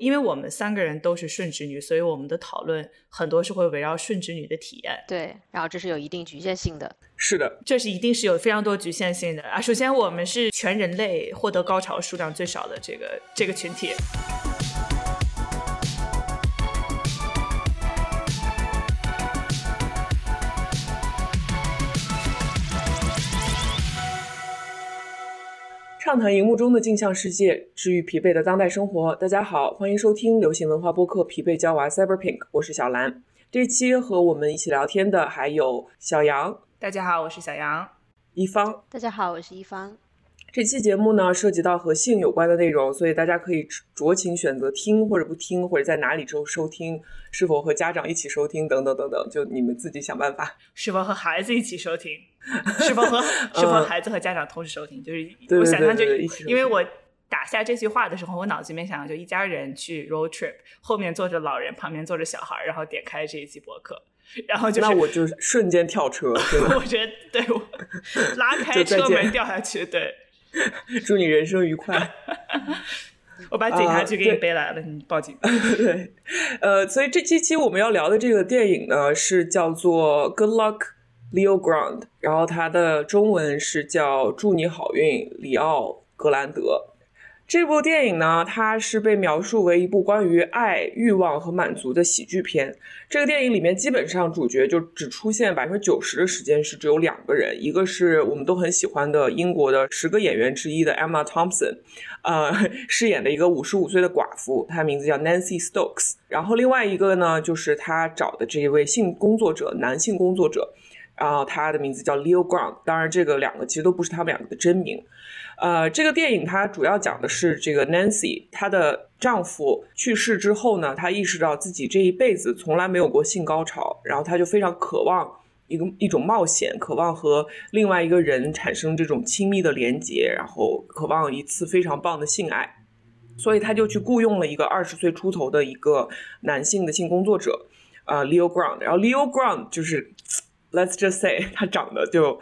因为我们三个人都是顺直女，所以我们的讨论很多是会围绕顺直女的体验。对，然后这是有一定局限性的。是的，这是一定是有非常多局限性的啊。首先，我们是全人类获得高潮数量最少的这个这个群体。畅谈荧幕中的镜像世界，治愈疲惫的当代生活。大家好，欢迎收听流行文化播客《疲惫娇娃 Cyberpink》，我是小兰。这期和我们一起聊天的还有小杨。大家好，我是小杨。一方。大家好，我是一方。这期节目呢，涉及到和性有关的内容，所以大家可以酌情选择听或者不听，或者在哪里收收听，是否和家长一起收听等等等等，就你们自己想办法。是否和孩子一起收听？是否和 是否孩子和家长同时收听？就是我想象就因为我打下这句话的时候，我脑子里面想就一家人去 road trip，后面坐着老人，旁边坐着小孩，然后点开这一期博客，然后就是那我就瞬间跳车，我觉得对我 拉开车门掉下去，对。祝你人生愉快。我把警察局给你背来了，你报警。对，呃，所以这期期我们要聊的这个电影呢，是叫做《Good Luck Leo Grande》，然后它的中文是叫《祝你好运，里奥格兰德》。这部电影呢，它是被描述为一部关于爱、欲望和满足的喜剧片。这个电影里面基本上主角就只出现百分之九十的时间是只有两个人，一个是我们都很喜欢的英国的十个演员之一的 Emma Thompson，呃，饰演的一个五十五岁的寡妇，她名字叫 Nancy Stokes。然后另外一个呢，就是他找的这一位性工作者，男性工作者，然后他的名字叫 Leo Grant。当然，这个两个其实都不是他们两个的真名。呃，这个电影它主要讲的是这个 Nancy，她的丈夫去世之后呢，她意识到自己这一辈子从来没有过性高潮，然后她就非常渴望一个一种冒险，渴望和另外一个人产生这种亲密的连接，然后渴望一次非常棒的性爱，所以她就去雇佣了一个二十岁出头的一个男性的性工作者，呃，Leo Grant，然后 Leo Grant 就是，Let's just say，他长得就。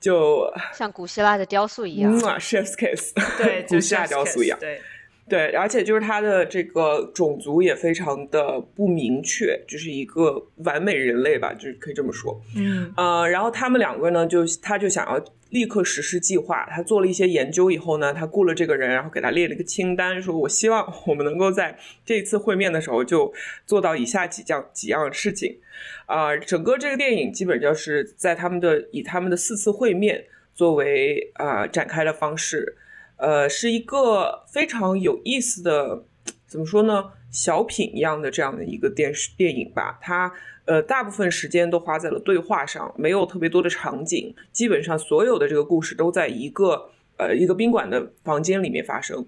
就像古希腊的雕塑一样，Chef's kiss，对，古希腊雕塑一样，对，对，而且就是他的这个种族也非常的不明确，就是一个完美人类吧，就是可以这么说，嗯，呃，然后他们两个呢，就他就想要。立刻实施计划。他做了一些研究以后呢，他雇了这个人，然后给他列了一个清单，说：“我希望我们能够在这次会面的时候就做到以下几样几样事情。”啊，整个这个电影基本就是在他们的以他们的四次会面作为啊展开的方式，呃，是一个非常有意思的，怎么说呢？小品一样的这样的一个电视电影吧，它。呃，大部分时间都花在了对话上，没有特别多的场景。基本上所有的这个故事都在一个呃一个宾馆的房间里面发生。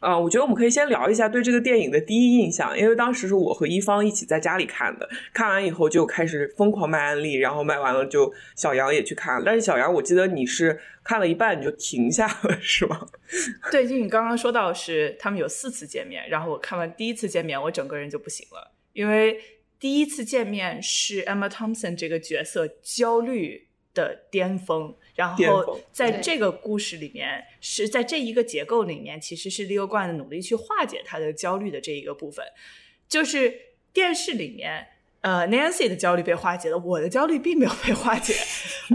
啊，我觉得我们可以先聊一下对这个电影的第一印象，因为当时是我和一方一起在家里看的，看完以后就开始疯狂卖安利，然后卖完了就小杨也去看。但是小杨，我记得你是看了一半你就停下了，是吗？对，就你刚刚说到是他们有四次见面，然后我看完第一次见面，我整个人就不行了，因为。第一次见面是 Emma Thompson 这个角色焦虑的巅峰，然后在这个故事里面，是在这一个结构里面，其实是 Leo Grant 努力去化解他的焦虑的这一个部分。就是电视里面，呃，Nancy 的焦虑被化解了，我的焦虑并没有被化解，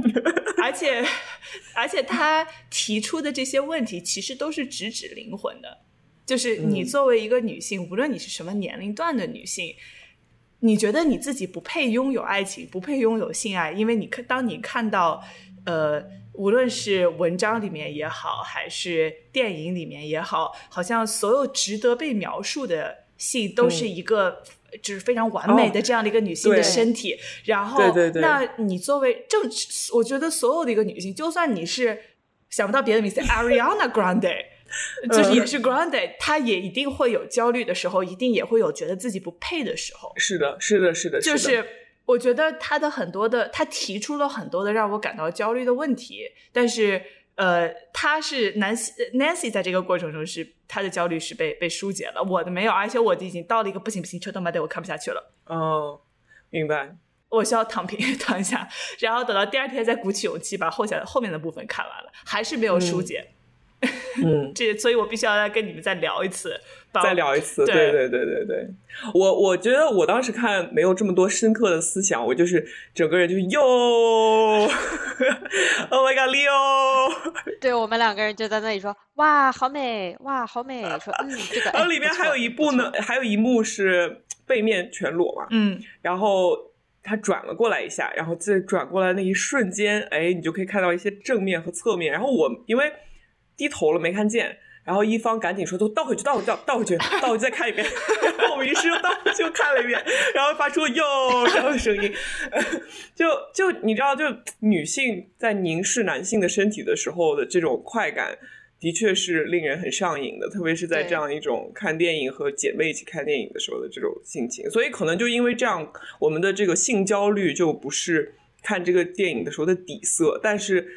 而且而且他提出的这些问题其实都是直指灵魂的，就是你作为一个女性，无论你是什么年龄段的女性。你觉得你自己不配拥有爱情，不配拥有性爱，因为你看，当你看到，呃，无论是文章里面也好，还是电影里面也好，好像所有值得被描述的性都是一个就是非常完美的这样的一个女性的身体。然后，那你作为正，我觉得所有的一个女性，就算你是想不到别的名字，Ariana Grande。就是也是 Grande，他也一定会有焦虑的时候，一定也会有觉得自己不配的时候。是的，是的，是的。就是我觉得他的很多的，他提出了很多的让我感到焦虑的问题，但是呃，他是 Nancy Nancy 在这个过程中是他的焦虑是被被疏解了，我的没有，而且我已经到了一个不行不行，车动慢点，我看不下去了。哦，明白。我需要躺平 躺一下，然后等到第二天再鼓起勇气把后下后面的部分看完了，还是没有疏解。嗯，这所以，我必须要再跟你们再聊一次，再聊一次。对对对对对，我我觉得我当时看没有这么多深刻的思想，我就是整个人就是哟，Oh my God，Leo，对我们两个人就在那里说哇好美哇好美，说嗯这个。然后里面还有一部呢，还有一幕是背面全裸嘛，嗯，然后。他转了过来一下，然后在转过来那一瞬间，哎，你就可以看到一些正面和侧面。然后我因为低头了没看见，然后一方赶紧说：“都倒回去，倒回去，倒回去，倒回去再看一遍。”然后我们于是又倒回去又看了一遍，然后发出“哟”这样的声音。就就你知道，就女性在凝视男性的身体的时候的这种快感。的确是令人很上瘾的，特别是在这样一种看电影和姐妹一起看电影的时候的这种心情。所以可能就因为这样，我们的这个性焦虑就不是看这个电影的时候的底色，但是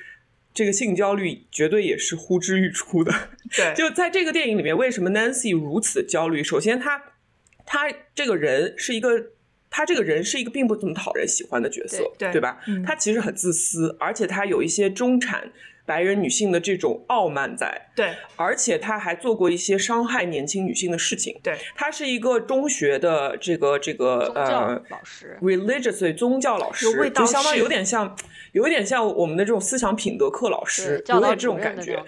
这个性焦虑绝对也是呼之欲出的。对，就在这个电影里面，为什么 Nancy 如此焦虑？首先，他他这个人是一个，他这个人是一个并不怎么讨人喜欢的角色，对吧？他其实很自私，而且他有一些中产。白人女性的这种傲慢在，对，而且她还做过一些伤害年轻女性的事情。对，她是一个中学的这个这个呃老师，religious 宗教老师，就相当于有点像，有一点像我们的这种思想品德课老师，有点这种感觉。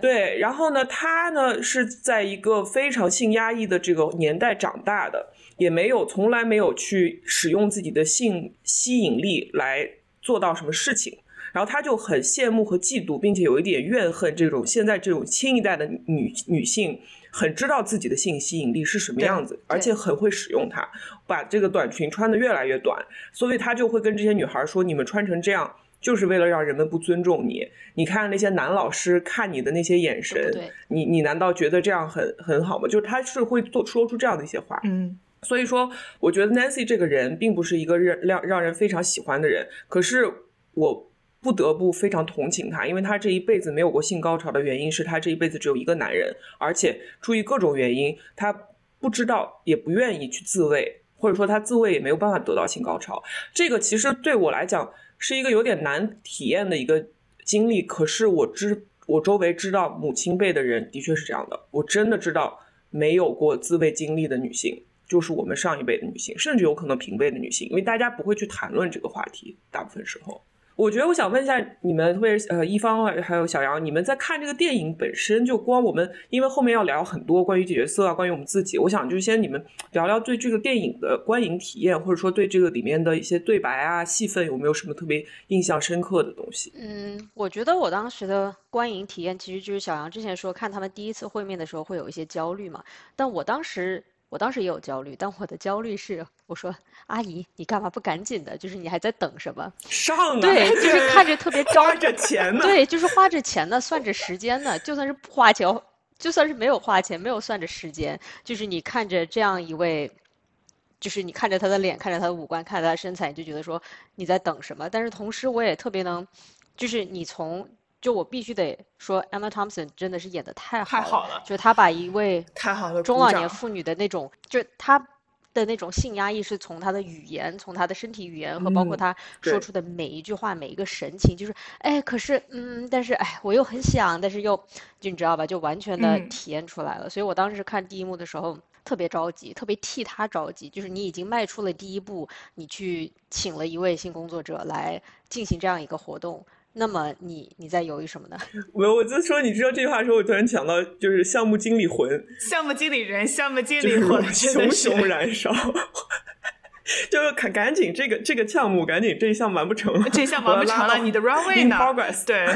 对，然后呢，她呢是在一个非常性压抑的这个年代长大的，也没有从来没有去使用自己的性吸引力来做到什么事情。然后他就很羡慕和嫉妒，并且有一点怨恨这种现在这种新一代的女女性，很知道自己的性吸引力是什么样子，而且很会使用它，把这个短裙穿的越来越短，所以他就会跟这些女孩说：“你们穿成这样，就是为了让人们不尊重你。你看那些男老师看你的那些眼神，你你难道觉得这样很很好吗？”就是他是会做说出这样的一些话。嗯，所以说，我觉得 Nancy 这个人并不是一个让让让人非常喜欢的人，可是我。不得不非常同情他，因为他这一辈子没有过性高潮的原因是他这一辈子只有一个男人，而且出于各种原因，他不知道也不愿意去自慰，或者说他自慰也没有办法得到性高潮。这个其实对我来讲是一个有点难体验的一个经历。可是我知我周围知道母亲辈的人的确是这样的，我真的知道没有过自慰经历的女性，就是我们上一辈的女性，甚至有可能平辈的女性，因为大家不会去谈论这个话题，大部分时候。我觉得我想问一下你们，特别呃一方还有小杨，你们在看这个电影本身就光我们，因为后面要聊很多关于角色啊，关于我们自己，我想就先你们聊聊对这个电影的观影体验，或者说对这个里面的一些对白啊、戏份有没有什么特别印象深刻的东西？嗯，我觉得我当时的观影体验其实就是小杨之前说看他们第一次会面的时候会有一些焦虑嘛，但我当时。我当时也有焦虑，但我的焦虑是，我说阿姨，你干嘛不赶紧的？就是你还在等什么？上啊！对，就是看着特别花着钱呢。对，就是花着钱呢，算着时间呢。就算是不花钱，就算是没有花钱，没有算着时间，就是你看着这样一位，就是你看着他的脸，看着他的五官，看着他的身材，你就觉得说你在等什么？但是同时，我也特别能，就是你从。就我必须得说，Emma Thompson 真的是演的太好了，就她把一位 太好了中老年妇女的那种，就她的那种性压抑，是从她的语言，从她的身体语言和包括她说出的每一句话、每一个神情，就是哎，可是嗯，但是哎，我又很想，但是又就你知道吧，就完全的体验出来了。所以我当时看第一幕的时候特别着急，特别替她着急，就是你已经迈出了第一步，你去请了一位性工作者来进行这样一个活动。那么你你在犹豫什么呢？我我就说，你知道这句话的时候，我突然想到，就是项目经理魂，项目经理人，项目经理魂，熊熊燃烧。就赶赶紧，这个这个项目赶紧这一项完不成了，这项完不成了，你的 runway 呢？对，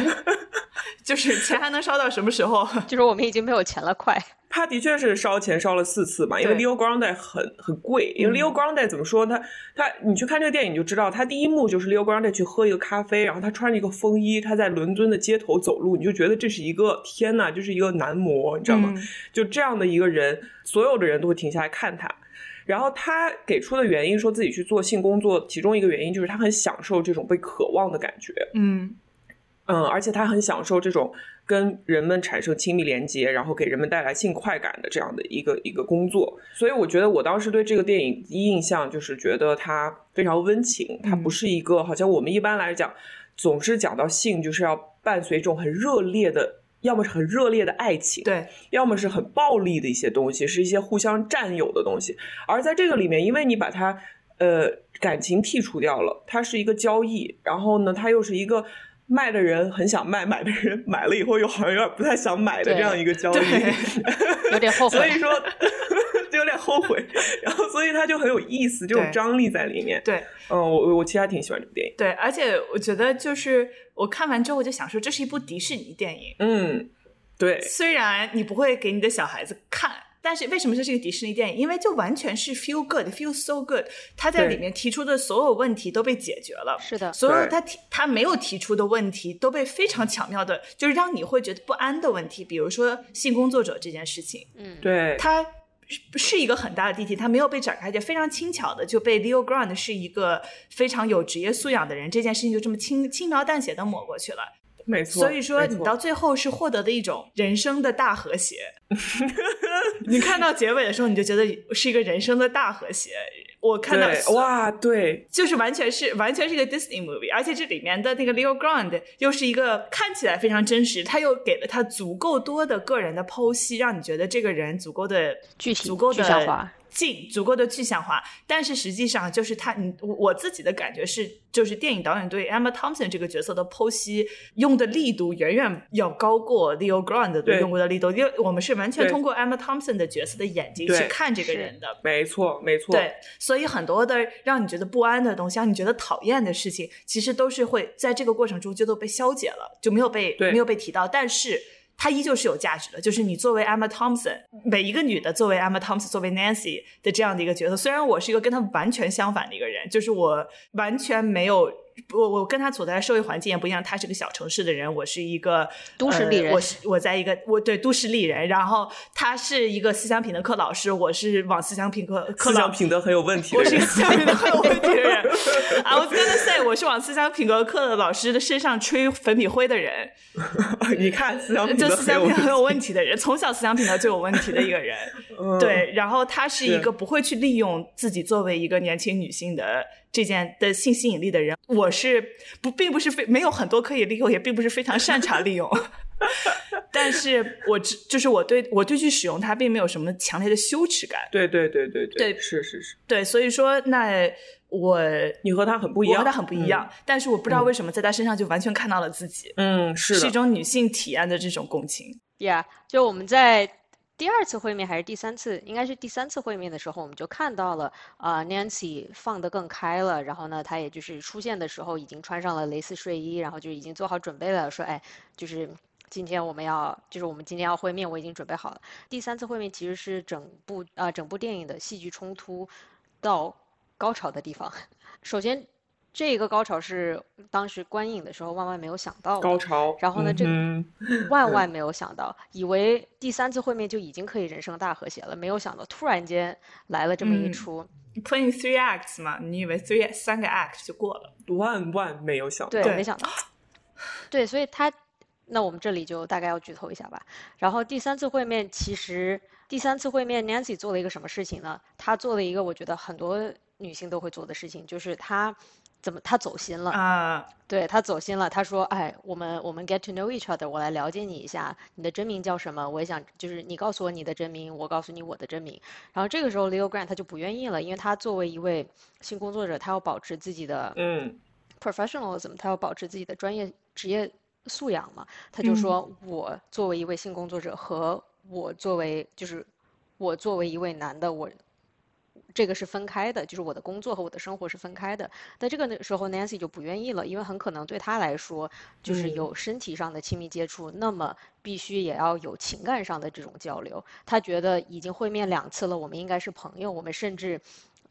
就是钱还能烧到什么时候？就是我们已经没有钱了，快。他的确是烧钱烧了四次嘛，因为 Leo Grande 很很贵，因为 Leo Grande 怎么说他他你去看这个电影就知道，他第一幕就是 Leo Grande 去喝一个咖啡，然后他穿着一个风衣，他在伦敦的街头走路，你就觉得这是一个天呐，就是一个男模，你知道吗？就这样的一个人，所有的人都会停下来看他。然后他给出的原因说自己去做性工作，其中一个原因就是他很享受这种被渴望的感觉。嗯嗯，而且他很享受这种跟人们产生亲密连接，然后给人们带来性快感的这样的一个一个工作。所以我觉得我当时对这个电影第一印象就是觉得它非常温情，它不是一个好像我们一般来讲总是讲到性就是要伴随一种很热烈的要么是很热烈的爱情，对，要么是很暴力的一些东西，是一些互相占有的东西。而在这个里面，因为你把它呃感情剔除掉了，它是一个交易，然后呢，它又是一个卖的人很想卖，买的人买了以后又好像有点不太想买的这样一个交易，有点后悔。所以说。有点后悔，然后所以它就很有意思，这种张力在里面。对，嗯，我我其实还挺喜欢这部电影。对，而且我觉得就是我看完之后，我就想说，这是一部迪士尼电影。嗯，对。虽然你不会给你的小孩子看，但是为什么这是一个迪士尼电影？因为就完全是 feel good，feel so good。他在里面提出的所有问题都被解决了。是的，所有他提他没有提出的问题都被非常巧妙的，就是让你会觉得不安的问题，比如说性工作者这件事情。嗯，对，他。是一个很大的地题，它没有被展开，就非常轻巧的就被 Leo Grand 是一个非常有职业素养的人，这件事情就这么轻轻描淡写的抹过去了。没错，所以说你到最后是获得的一种人生的大和谐。你看到结尾的时候，你就觉得是一个人生的大和谐。我看到哇，对，就是完全是完全是一个 Disney movie，而且这里面的那个 Leo Grand 又是一个看起来非常真实，他又给了他足够多的个人的剖析，让你觉得这个人足够的具体、足够的近足够的具象化，但是实际上就是他，你我自己的感觉是，就是电影导演对 Emma Thompson 这个角色的剖析用的力度远远要高过 Leo Grand 对。用过的力度，因为我们是完全通过 Emma Thompson 的角色的眼睛去看这个人的，没错没错。对，所以很多的让你觉得不安的东西，让你觉得讨厌的事情，其实都是会在这个过程中就都被消解了，就没有被没有被提到，但是。它依旧是有价值的，就是你作为 Emma Thompson，每一个女的作为 Emma Thompson，作为 Nancy 的这样的一个角色，虽然我是一个跟她完全相反的一个人，就是我完全没有。我我跟他所在的社会环境也不一样，他是个小城市的人，我是一个都市丽人。我是我在一个我对都市丽人，然后他是一个思想品德课老师，我是往思想品德思想品德很有问题。我是一个思想品德很有问题的人。I was gonna say，我是往思想品德课的老师的身上吹粉笔灰的人。你看，思想品德很有问题的人，从小思想品德就有问题的一个人。对，然后他是一个不会去利用自己作为一个年轻女性的。这件的性吸引力的人，我是不，并不是非没有很多可以利用，也并不是非常擅长利用。但是我只就是我对我对去使用它，并没有什么强烈的羞耻感。对对对对对，是是是，对，所以说那我你和他很不一样，和他很不一样。但是我不知道为什么在他身上就完全看到了自己。嗯，是是一种女性体验的这种共情。Yeah，就我们在。第二次会面还是第三次？应该是第三次会面的时候，我们就看到了啊，Nancy 放得更开了。然后呢，她也就是出现的时候已经穿上了蕾丝睡衣，然后就已经做好准备了，说：“哎，就是今天我们要，就是我们今天要会面，我已经准备好了。”第三次会面其实是整部啊整部电影的戏剧冲突到高潮的地方。首先。这个高潮是当时观影的时候万万没有想到的。高潮。然后呢，这个万万没有想到，以为第三次会面就已经可以人生大和谐了，没有想到突然间来了这么一出。Playing three acts 嘛，你以为 three 三个 act 就过了？万万没有想到。对，没想到。对，所以他，那我们这里就大概要剧透一下吧。然后第三次会面，其实第三次会面，Nancy 做了一个什么事情呢？她做了一个我觉得很多女性都会做的事情，就是她。怎么？他走心了啊！对他走心了。他说：“哎，我们我们 get to know each other，我来了解你一下。你的真名叫什么？我也想，就是你告诉我你的真名，我告诉你我的真名。然后这个时候，Leo Grant 他就不愿意了，因为他作为一位性工作者，他要保持自己的嗯 professionalism，他要保持自己的专业职业素养嘛。他就说我作为一位性工作者和我作为就是我作为一位男的我。”这个是分开的，就是我的工作和我的生活是分开的。在这个时候，Nancy 就不愿意了，因为很可能对他来说，就是有身体上的亲密接触，那么必须也要有情感上的这种交流。他觉得已经会面两次了，我们应该是朋友，我们甚至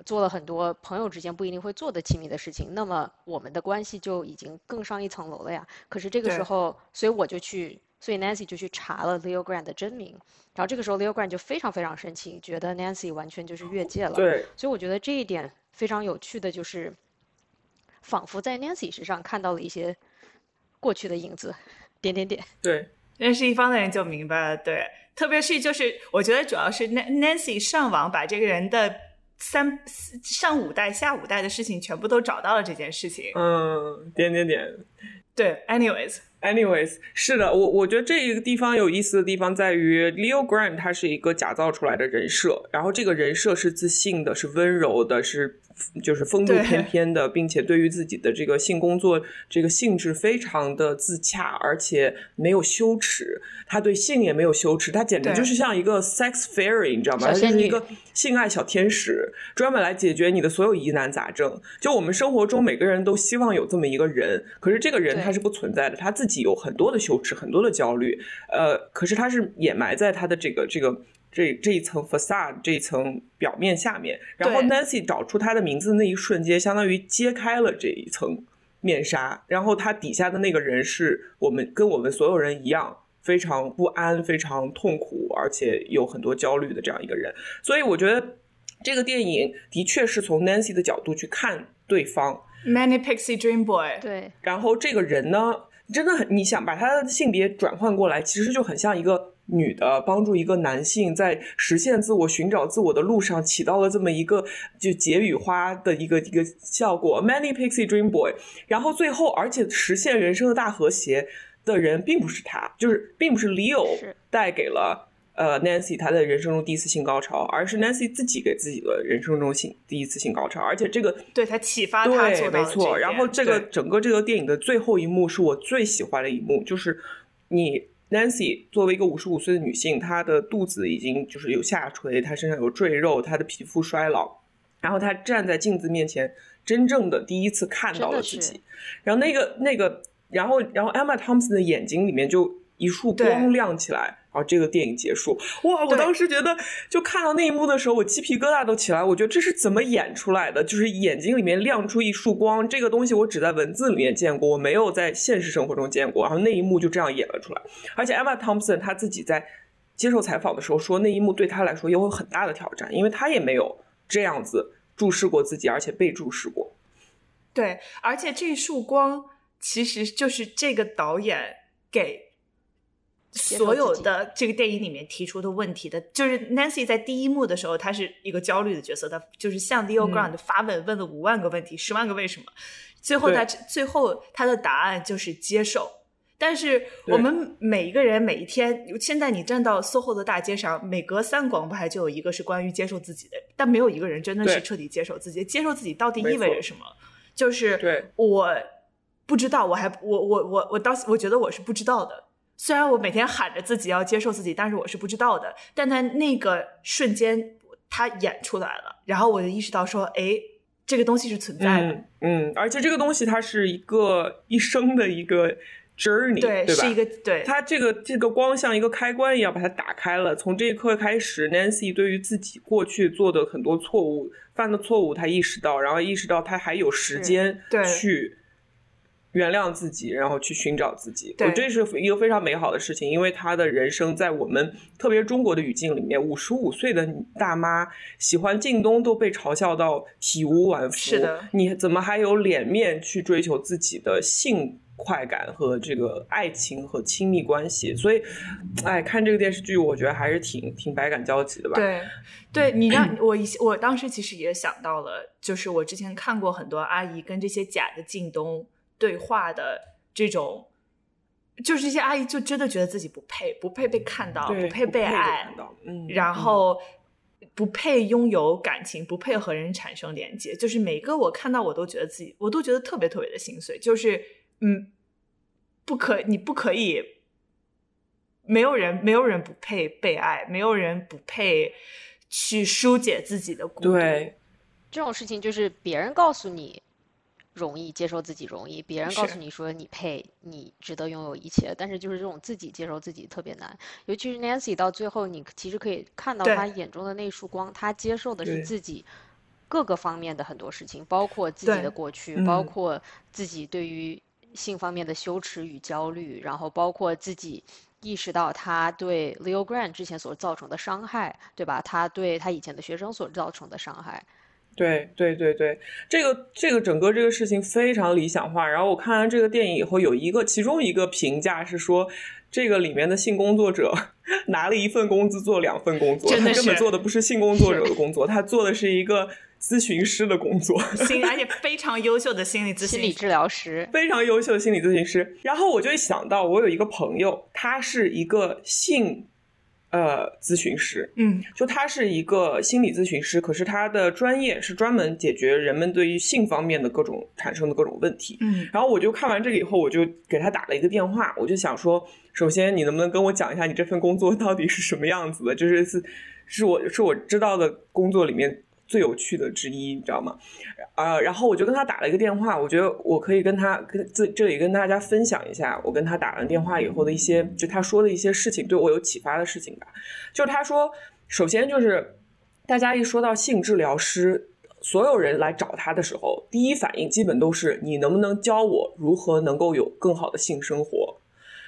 做了很多朋友之间不一定会做的亲密的事情，那么我们的关系就已经更上一层楼了呀。可是这个时候，所以我就去。所以 Nancy 就去查了 Leo Grant 的真名，然后这个时候 Leo Grant 就非常非常生气，觉得 Nancy 完全就是越界了。对。所以我觉得这一点非常有趣的就是，仿佛在 Nancy 身上看到了一些过去的影子，点点点。对，认识一方的人就明白了。对，特别是就是我觉得主要是 Nancy 上网把这个人的三上五代下五代的事情全部都找到了这件事情。嗯，点点点。对，anyways。Anyways，是的，我我觉得这一个地方有意思的地方在于，Leo Grant 他是一个假造出来的人设，然后这个人设是自信的，是温柔的，是。就是风度翩翩的，并且对于自己的这个性工作这个性质非常的自洽，而且没有羞耻。他对性也没有羞耻，他简直就是像一个 sex fairy，你知道吗？他就是一个性爱小天使，专门来解决你的所有疑难杂症。就我们生活中每个人都希望有这么一个人，可是这个人他是不存在的，他自己有很多的羞耻，很多的焦虑。呃，可是他是掩埋在他的这个这个。这这一层 facade 这一层表面下面，然后 Nancy 找出他的名字的那一瞬间，相当于揭开了这一层面纱，然后他底下的那个人是我们跟我们所有人一样，非常不安、非常痛苦，而且有很多焦虑的这样一个人。所以我觉得这个电影的确是从 Nancy 的角度去看对方，Many Pixie Dream Boy。对，然后这个人呢，真的很，你想把他的性别转换过来，其实就很像一个。女的帮助一个男性在实现自我、寻找自我的路上起到了这么一个就解语花的一个一个效果，Many Pixie Dream Boy。然后最后，而且实现人生的大和谐的人并不是他，就是并不是 Leo 带给了呃 Nancy 她的人生中第一次性高潮，而是 Nancy 自己给自己的人生中性第一次性高潮。而且这个对她启发他对，没错。然后这个整个这个电影的最后一幕是我最喜欢的一幕，就是你。Nancy 作为一个五十五岁的女性，她的肚子已经就是有下垂，她身上有赘肉，她的皮肤衰老，然后她站在镜子面前，真正的第一次看到了自己，然后那个那个，然后然后 Emma Thompson 的眼睛里面就一束光亮起来。然后这个电影结束，哇！我当时觉得，就看到那一幕的时候，我鸡皮疙瘩都起来。我觉得这是怎么演出来的？就是眼睛里面亮出一束光，这个东西我只在文字里面见过，我没有在现实生活中见过。然后那一幕就这样演了出来。而且 Emma Thompson 她自己在接受采访的时候说，那一幕对她来说也有很大的挑战，因为她也没有这样子注视过自己，而且被注视过。对，而且这一束光其实就是这个导演给。所有的这个电影里面提出的问题的，就是 Nancy 在第一幕的时候，她是一个焦虑的角色，她就是向 Leo Grant 发问，问了五万个问题，十万个为什么，最后他最后他的答案就是接受。但是我们每一个人每一天，现在你站到 SOHO 的大街上，每隔三广播台就有一个是关于接受自己的，但没有一个人真的是彻底接受自己。接受自己到底意味着什么？就是我不知道，我还我我我我到我觉得我是不知道的。虽然我每天喊着自己要接受自己，但是我是不知道的。但在那个瞬间，他演出来了，然后我就意识到说：“哎，这个东西是存在的。”嗯，而且这个东西它是一个一生的一个 journey，对，对吧？是一个对。它这个这个光像一个开关一样把它打开了。从这一刻开始，Nancy 对于自己过去做的很多错误、犯的错误，他意识到，然后意识到他还有时间去。原谅自己，然后去寻找自己，我这是一个非常美好的事情。因为他的人生在我们特别中国的语境里面，五十五岁的大妈喜欢靳东都被嘲笑到体无完肤。是的，你怎么还有脸面去追求自己的性快感和这个爱情和亲密关系？所以，哎，看这个电视剧，我觉得还是挺挺百感交集的吧。对，对你让我一我当时其实也想到了，就是我之前看过很多阿姨跟这些假的靳东。对话的这种，就是这些阿姨就真的觉得自己不配，不配被看到，不配被爱，嗯，然后不配拥有感情，不配和人产生连接。就是每个我看到，我都觉得自己，我都觉得特别特别的心碎。就是，嗯，不可，你不可以，没有人，没有人不配被爱，没有人不配去疏解自己的孤独。对，这种事情就是别人告诉你。容易接受自己容易，别人告诉你说你配，你值得拥有一切，但是就是这种自己接受自己特别难。尤其是 Nancy 到最后，你其实可以看到他眼中的那束光，他接受的是自己各个方面的很多事情，包括自己的过去，包括自己对于性方面的羞耻与焦虑，然后包括自己意识到他对 Leo Grant 之前所造成的伤害，对吧？他对他以前的学生所造成的伤害。对对对对，这个这个整个这个事情非常理想化。然后我看完这个电影以后，有一个其中一个评价是说，这个里面的性工作者拿了一份工资做两份工作，他根本做的不是性工作者 的工作，他做的是一个。咨询师的工作，心而且非常优秀的心理咨询心理治疗师，非常优秀的心理咨询师。然后我就想到，我有一个朋友，他是一个性。呃，咨询师，嗯，就他是一个心理咨询师，可是他的专业是专门解决人们对于性方面的各种产生的各种问题，嗯，然后我就看完这个以后，我就给他打了一个电话，我就想说，首先你能不能跟我讲一下你这份工作到底是什么样子的？就是是是我是我知道的工作里面。最有趣的之一，你知道吗？啊，然后我就跟他打了一个电话，我觉得我可以跟他跟这这里跟大家分享一下，我跟他打完电话以后的一些，就他说的一些事情，对我有启发的事情吧。就他说，首先就是大家一说到性治疗师，所有人来找他的时候，第一反应基本都是你能不能教我如何能够有更好的性生活？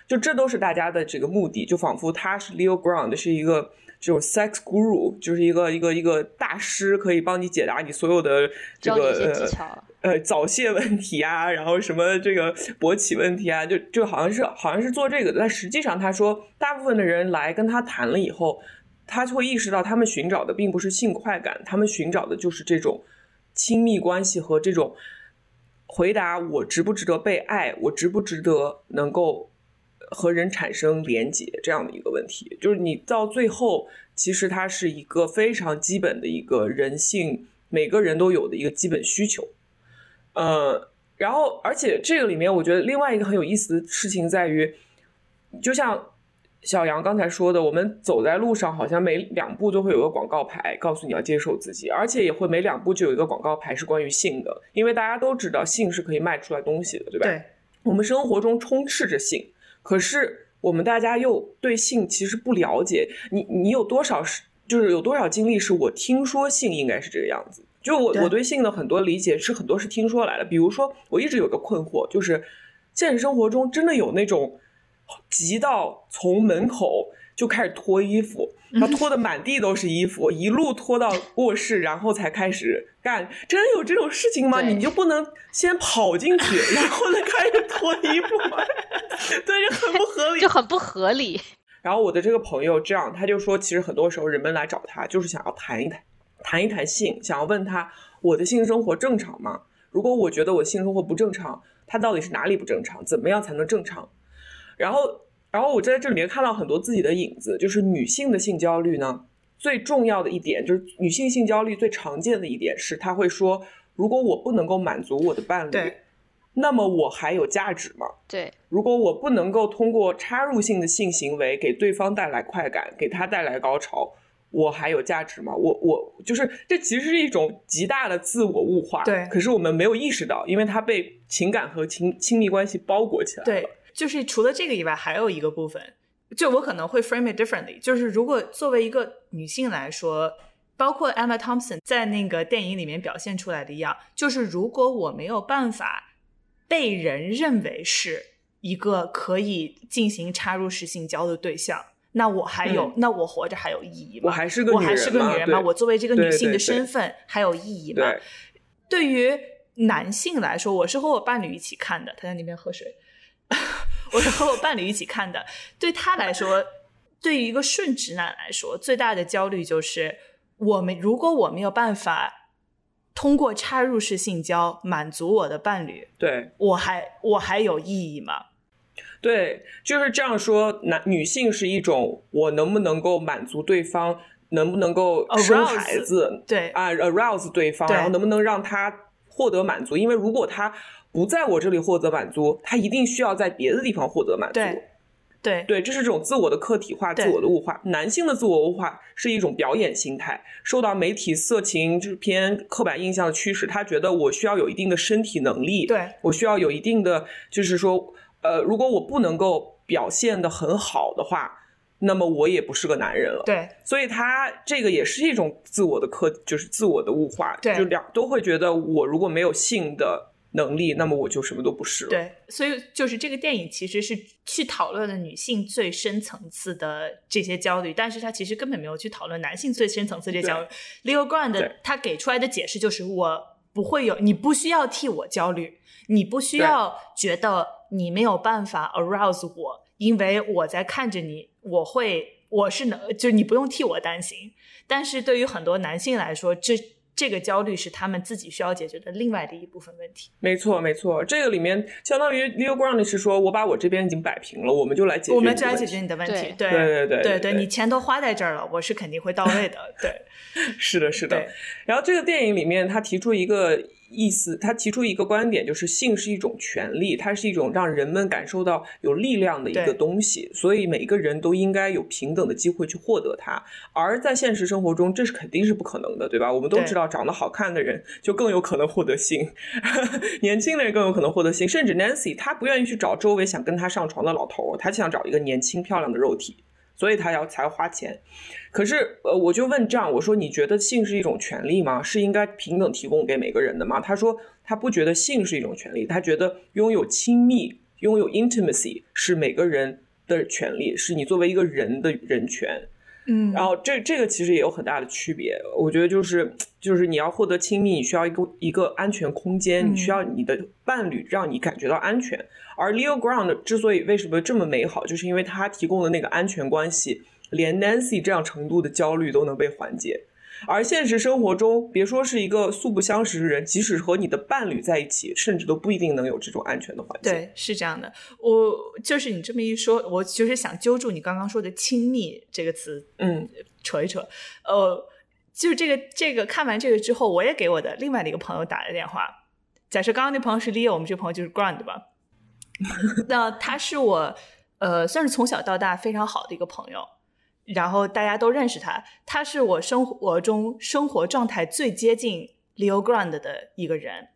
就这都是大家的这个目的，就仿佛他是 Leo Ground 是一个。这种 sex guru 就是一个一个一个大师，可以帮你解答你所有的这个呃早泄问题啊，然后什么这个勃起问题啊，就就好像是好像是做这个的。但实际上，他说大部分的人来跟他谈了以后，他就会意识到他们寻找的并不是性快感，他们寻找的就是这种亲密关系和这种回答我值不值得被爱，我值不值得能够。和人产生连结这样的一个问题，就是你到最后，其实它是一个非常基本的一个人性，每个人都有的一个基本需求。呃，然后而且这个里面，我觉得另外一个很有意思的事情在于，就像小杨刚才说的，我们走在路上，好像每两步都会有个广告牌告诉你要接受自己，而且也会每两步就有一个广告牌是关于性的，因为大家都知道性是可以卖出来东西的，对吧？对，我们生活中充斥着性。可是我们大家又对性其实不了解，你你有多少是就是有多少经历是我听说性应该是这个样子，就我我对性的很多理解是很多是听说来的。比如说我一直有个困惑，就是现实生活中真的有那种急到从门口。就开始脱衣服，他脱的满地都是衣服，一路脱到卧室，然后才开始干。真的有这种事情吗？你就不能先跑进去，然后再开始脱衣服吗？对，就很不合理，就很不合理。然后我的这个朋友这样，他就说，其实很多时候人们来找他，就是想要谈一谈，谈一谈性，想要问他我的性生活正常吗？如果我觉得我性生活不正常，他到底是哪里不正常？怎么样才能正常？然后。然后我在这里面看到很多自己的影子，就是女性的性焦虑呢，最重要的一点就是女性性焦虑最常见的一点是，她会说，如果我不能够满足我的伴侣，那么我还有价值吗？对，如果我不能够通过插入性的性行为给对方带来快感，给他带来高潮，我还有价值吗？我我就是这其实是一种极大的自我物化，对，可是我们没有意识到，因为它被情感和亲亲密关系包裹起来了。对。就是除了这个以外，还有一个部分，就我可能会 frame it differently。就是如果作为一个女性来说，包括 Emma Thompson 在那个电影里面表现出来的一样，就是如果我没有办法被人认为是一个可以进行插入式性交的对象，那我还有，那我活着还有意义吗？我还是个我还是个女人吗？我作为这个女性的身份还有意义吗？对于男性来说，我是和我伴侣一起看的，他在那边喝水。我是和我伴侣一起看的。对他来说，对于一个顺直男来说，最大的焦虑就是：我们如果我没有办法通过插入式性交满足我的伴侣，对我还我还有意义吗？对，就是这样说。男女性是一种我能不能够满足对方，能不能够生孩子？对啊，arouse 对方，然后能不能让他获得满足？因为如果他不在我这里获得满足，他一定需要在别的地方获得满足。对，对，对，这是这种自我的客体化、自我的物化。男性的自我物化是一种表演心态，受到媒体色情这片刻板印象的驱使。他觉得我需要有一定的身体能力，对我需要有一定的，就是说，呃，如果我不能够表现的很好的话，那么我也不是个男人了。对，所以他这个也是一种自我的客，就是自我的物化。对，就两都会觉得我如果没有性的。能力，那么我就什么都不是了。对，所以就是这个电影其实是去讨论了女性最深层次的这些焦虑，但是他其实根本没有去讨论男性最深层次这些焦虑。Leo Grant 他给出来的解释就是：我不会有，你不需要替我焦虑，你不需要觉得你没有办法 arouse 我，因为我在看着你，我会，我是能，就你不用替我担心。但是对于很多男性来说，这。这个焦虑是他们自己需要解决的另外的一部分问题。没错，没错，这个里面相当于 Leo Ground 是说，我把我这边已经摆平了，我们就来解决，我们就来解决你的问题。对对对对对，你钱都花在这儿了，我是肯定会到位的。对，是的，是的。然后这个电影里面，他提出一个。意思，他提出一个观点，就是性是一种权利，它是一种让人们感受到有力量的一个东西，所以每个人都应该有平等的机会去获得它。而在现实生活中，这是肯定是不可能的，对吧？我们都知道，长得好看的人就更有可能获得性，年轻的人更有可能获得性，甚至 Nancy 她不愿意去找周围想跟她上床的老头，她想找一个年轻漂亮的肉体。所以他要才花钱，可是呃，我就问这样，我说你觉得性是一种权利吗？是应该平等提供给每个人的吗？他说他不觉得性是一种权利，他觉得拥有亲密、拥有 intimacy 是每个人的权利，是你作为一个人的人权。嗯，然后这这个其实也有很大的区别。我觉得就是就是你要获得亲密，你需要一个一个安全空间，你需要你的伴侣让你感觉到安全。而 Leo Ground 之所以为什么这么美好，就是因为他提供的那个安全关系，连 Nancy 这样程度的焦虑都能被缓解。而现实生活中，别说是一个素不相识的人，即使和你的伴侣在一起，甚至都不一定能有这种安全的环境。对，是这样的。我就是你这么一说，我就是想揪住你刚刚说的“亲密”这个词，嗯，扯一扯。呃，就是这个这个看完这个之后，我也给我的另外的一个朋友打了电话。假设刚刚那朋友是 Leo，我们这朋友就是 Ground 吧？那他是我呃，算是从小到大非常好的一个朋友。然后大家都认识他，他是我生活中生活状态最接近 Leo Ground 的一个人。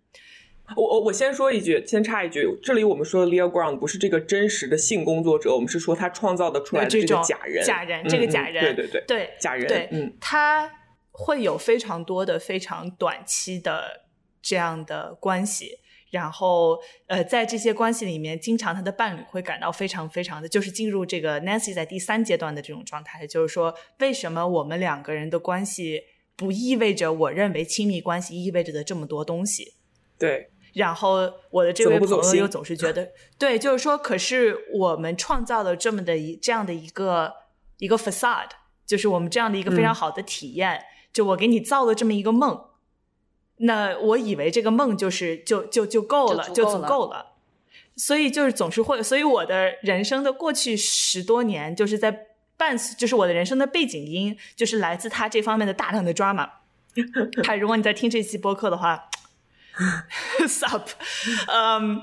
我我我先说一句，先插一句，这里我们说的 Leo Ground 不是这个真实的性工作者，我们是说他创造的出来的这个假人，假人，这个假人，对对对对，假人，对，嗯，他会有非常多的非常短期的这样的关系。然后，呃，在这些关系里面，经常他的伴侣会感到非常非常的，就是进入这个 Nancy 在第三阶段的这种状态，就是说，为什么我们两个人的关系不意味着我认为亲密关系意味着的这么多东西？对。然后我的这位朋友又总是觉得，对，就是说，可是我们创造了这么的一这样的一个一个 facade，就是我们这样的一个非常好的体验，就我给你造了这么一个梦。那我以为这个梦就是就就就够了，就足够了，所以就是总是会，所以我的人生的过去十多年，就是在伴，就是我的人生的背景音，就是来自他这方面的大量的 drama。他如果你在听这期播客的话，sup，嗯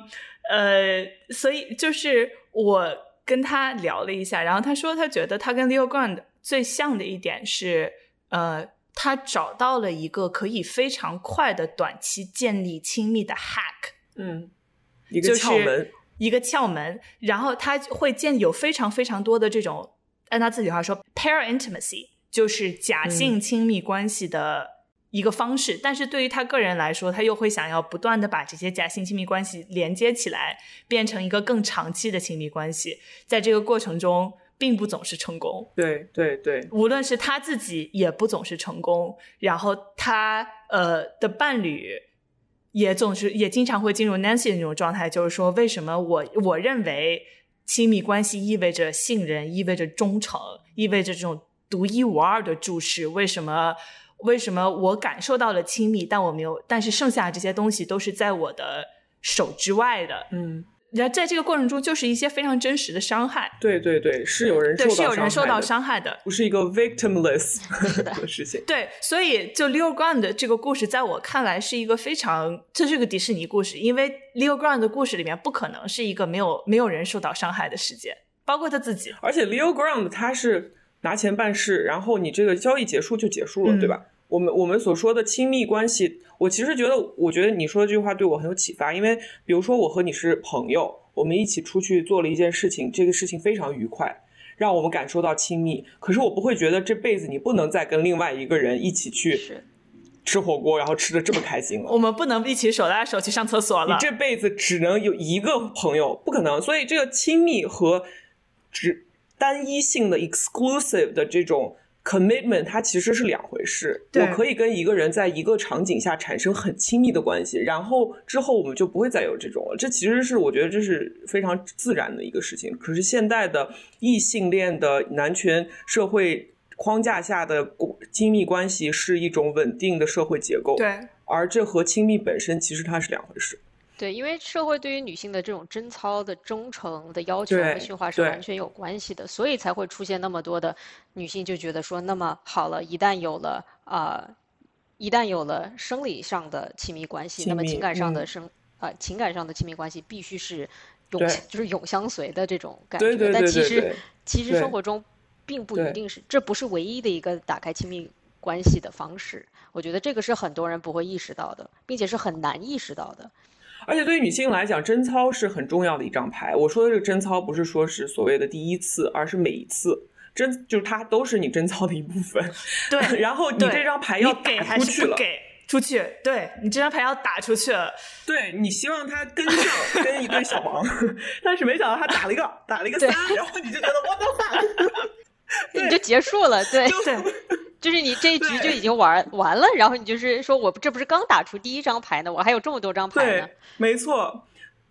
呃，所以就是我跟他聊了一下，然后他说他觉得他跟 Leo Ground 最像的一点是，呃。他找到了一个可以非常快的短期建立亲密的 hack，嗯，一个窍门，一个窍门。然后他会建有非常非常多的这种，按他自己话说，pair intimacy，就是假性亲密关系的一个方式。但是对于他个人来说，他又会想要不断的把这些假性亲密关系连接起来，变成一个更长期的亲密关系。在这个过程中。并不总是成功，对对对，无论是他自己也不总是成功，然后他呃的伴侣也总是也经常会进入 Nancy 的那种状态，就是说，为什么我我认为亲密关系意味着信任，意味着忠诚，意味着这种独一无二的注视？为什么为什么我感受到了亲密，但我没有，但是剩下这些东西都是在我的手之外的？嗯。然后在这个过程中，就是一些非常真实的伤害。对对对，是有人对是有人受到伤害的，不是一个 victimless 的事情。对，所以就 Leo Ground 的这个故事，在我看来是一个非常，这是个迪士尼故事，因为 Leo Ground 的故事里面不可能是一个没有没有人受到伤害的世界，包括他自己。而且 Leo Ground 他是拿钱办事，然后你这个交易结束就结束了，对吧？我们我们所说的亲密关系，我其实觉得，我觉得你说的这句话对我很有启发。因为比如说，我和你是朋友，我们一起出去做了一件事情，这个事情非常愉快，让我们感受到亲密。可是我不会觉得这辈子你不能再跟另外一个人一起去吃火锅，然后吃的这么开心了。我们不能一起手拉手去上厕所了。你这辈子只能有一个朋友，不可能。所以这个亲密和只单一性的 exclusive 的这种。Commitment 它其实是两回事，我可以跟一个人在一个场景下产生很亲密的关系，然后之后我们就不会再有这种了。这其实是我觉得这是非常自然的一个事情。可是现代的异性恋的男权社会框架下的亲密关系是一种稳定的社会结构。对，而这和亲密本身其实它是两回事。对，因为社会对于女性的这种贞操的忠诚的要求和驯化是完全有关系的，所以才会出现那么多的女性就觉得说，那么好了，一旦有了啊，一旦有了生理上的亲密关系，那么情感上的生啊情感上的亲密关系必须是永就是永相随的这种感觉。但其实其实生活中并不一定是，这不是唯一的一个打开亲密关系的方式。我觉得这个是很多人不会意识到的，并且是很难意识到的。而且对于女性来讲，贞操是很重要的一张牌。我说的这个贞操，不是说是所谓的第一次，而是每一次贞，就是它都是你贞操的一部分。对，然后你这张牌要打出去了，给出去，对你这张牌要打出去了。对你希望他跟上，跟一对小王，但是没想到他打了一个，打了一个三，然后你就觉得我的妈，你就结束了，对对。就是你这一局就已经玩完了，然后你就是说我这不是刚打出第一张牌呢，我还有这么多张牌呢。对，没错。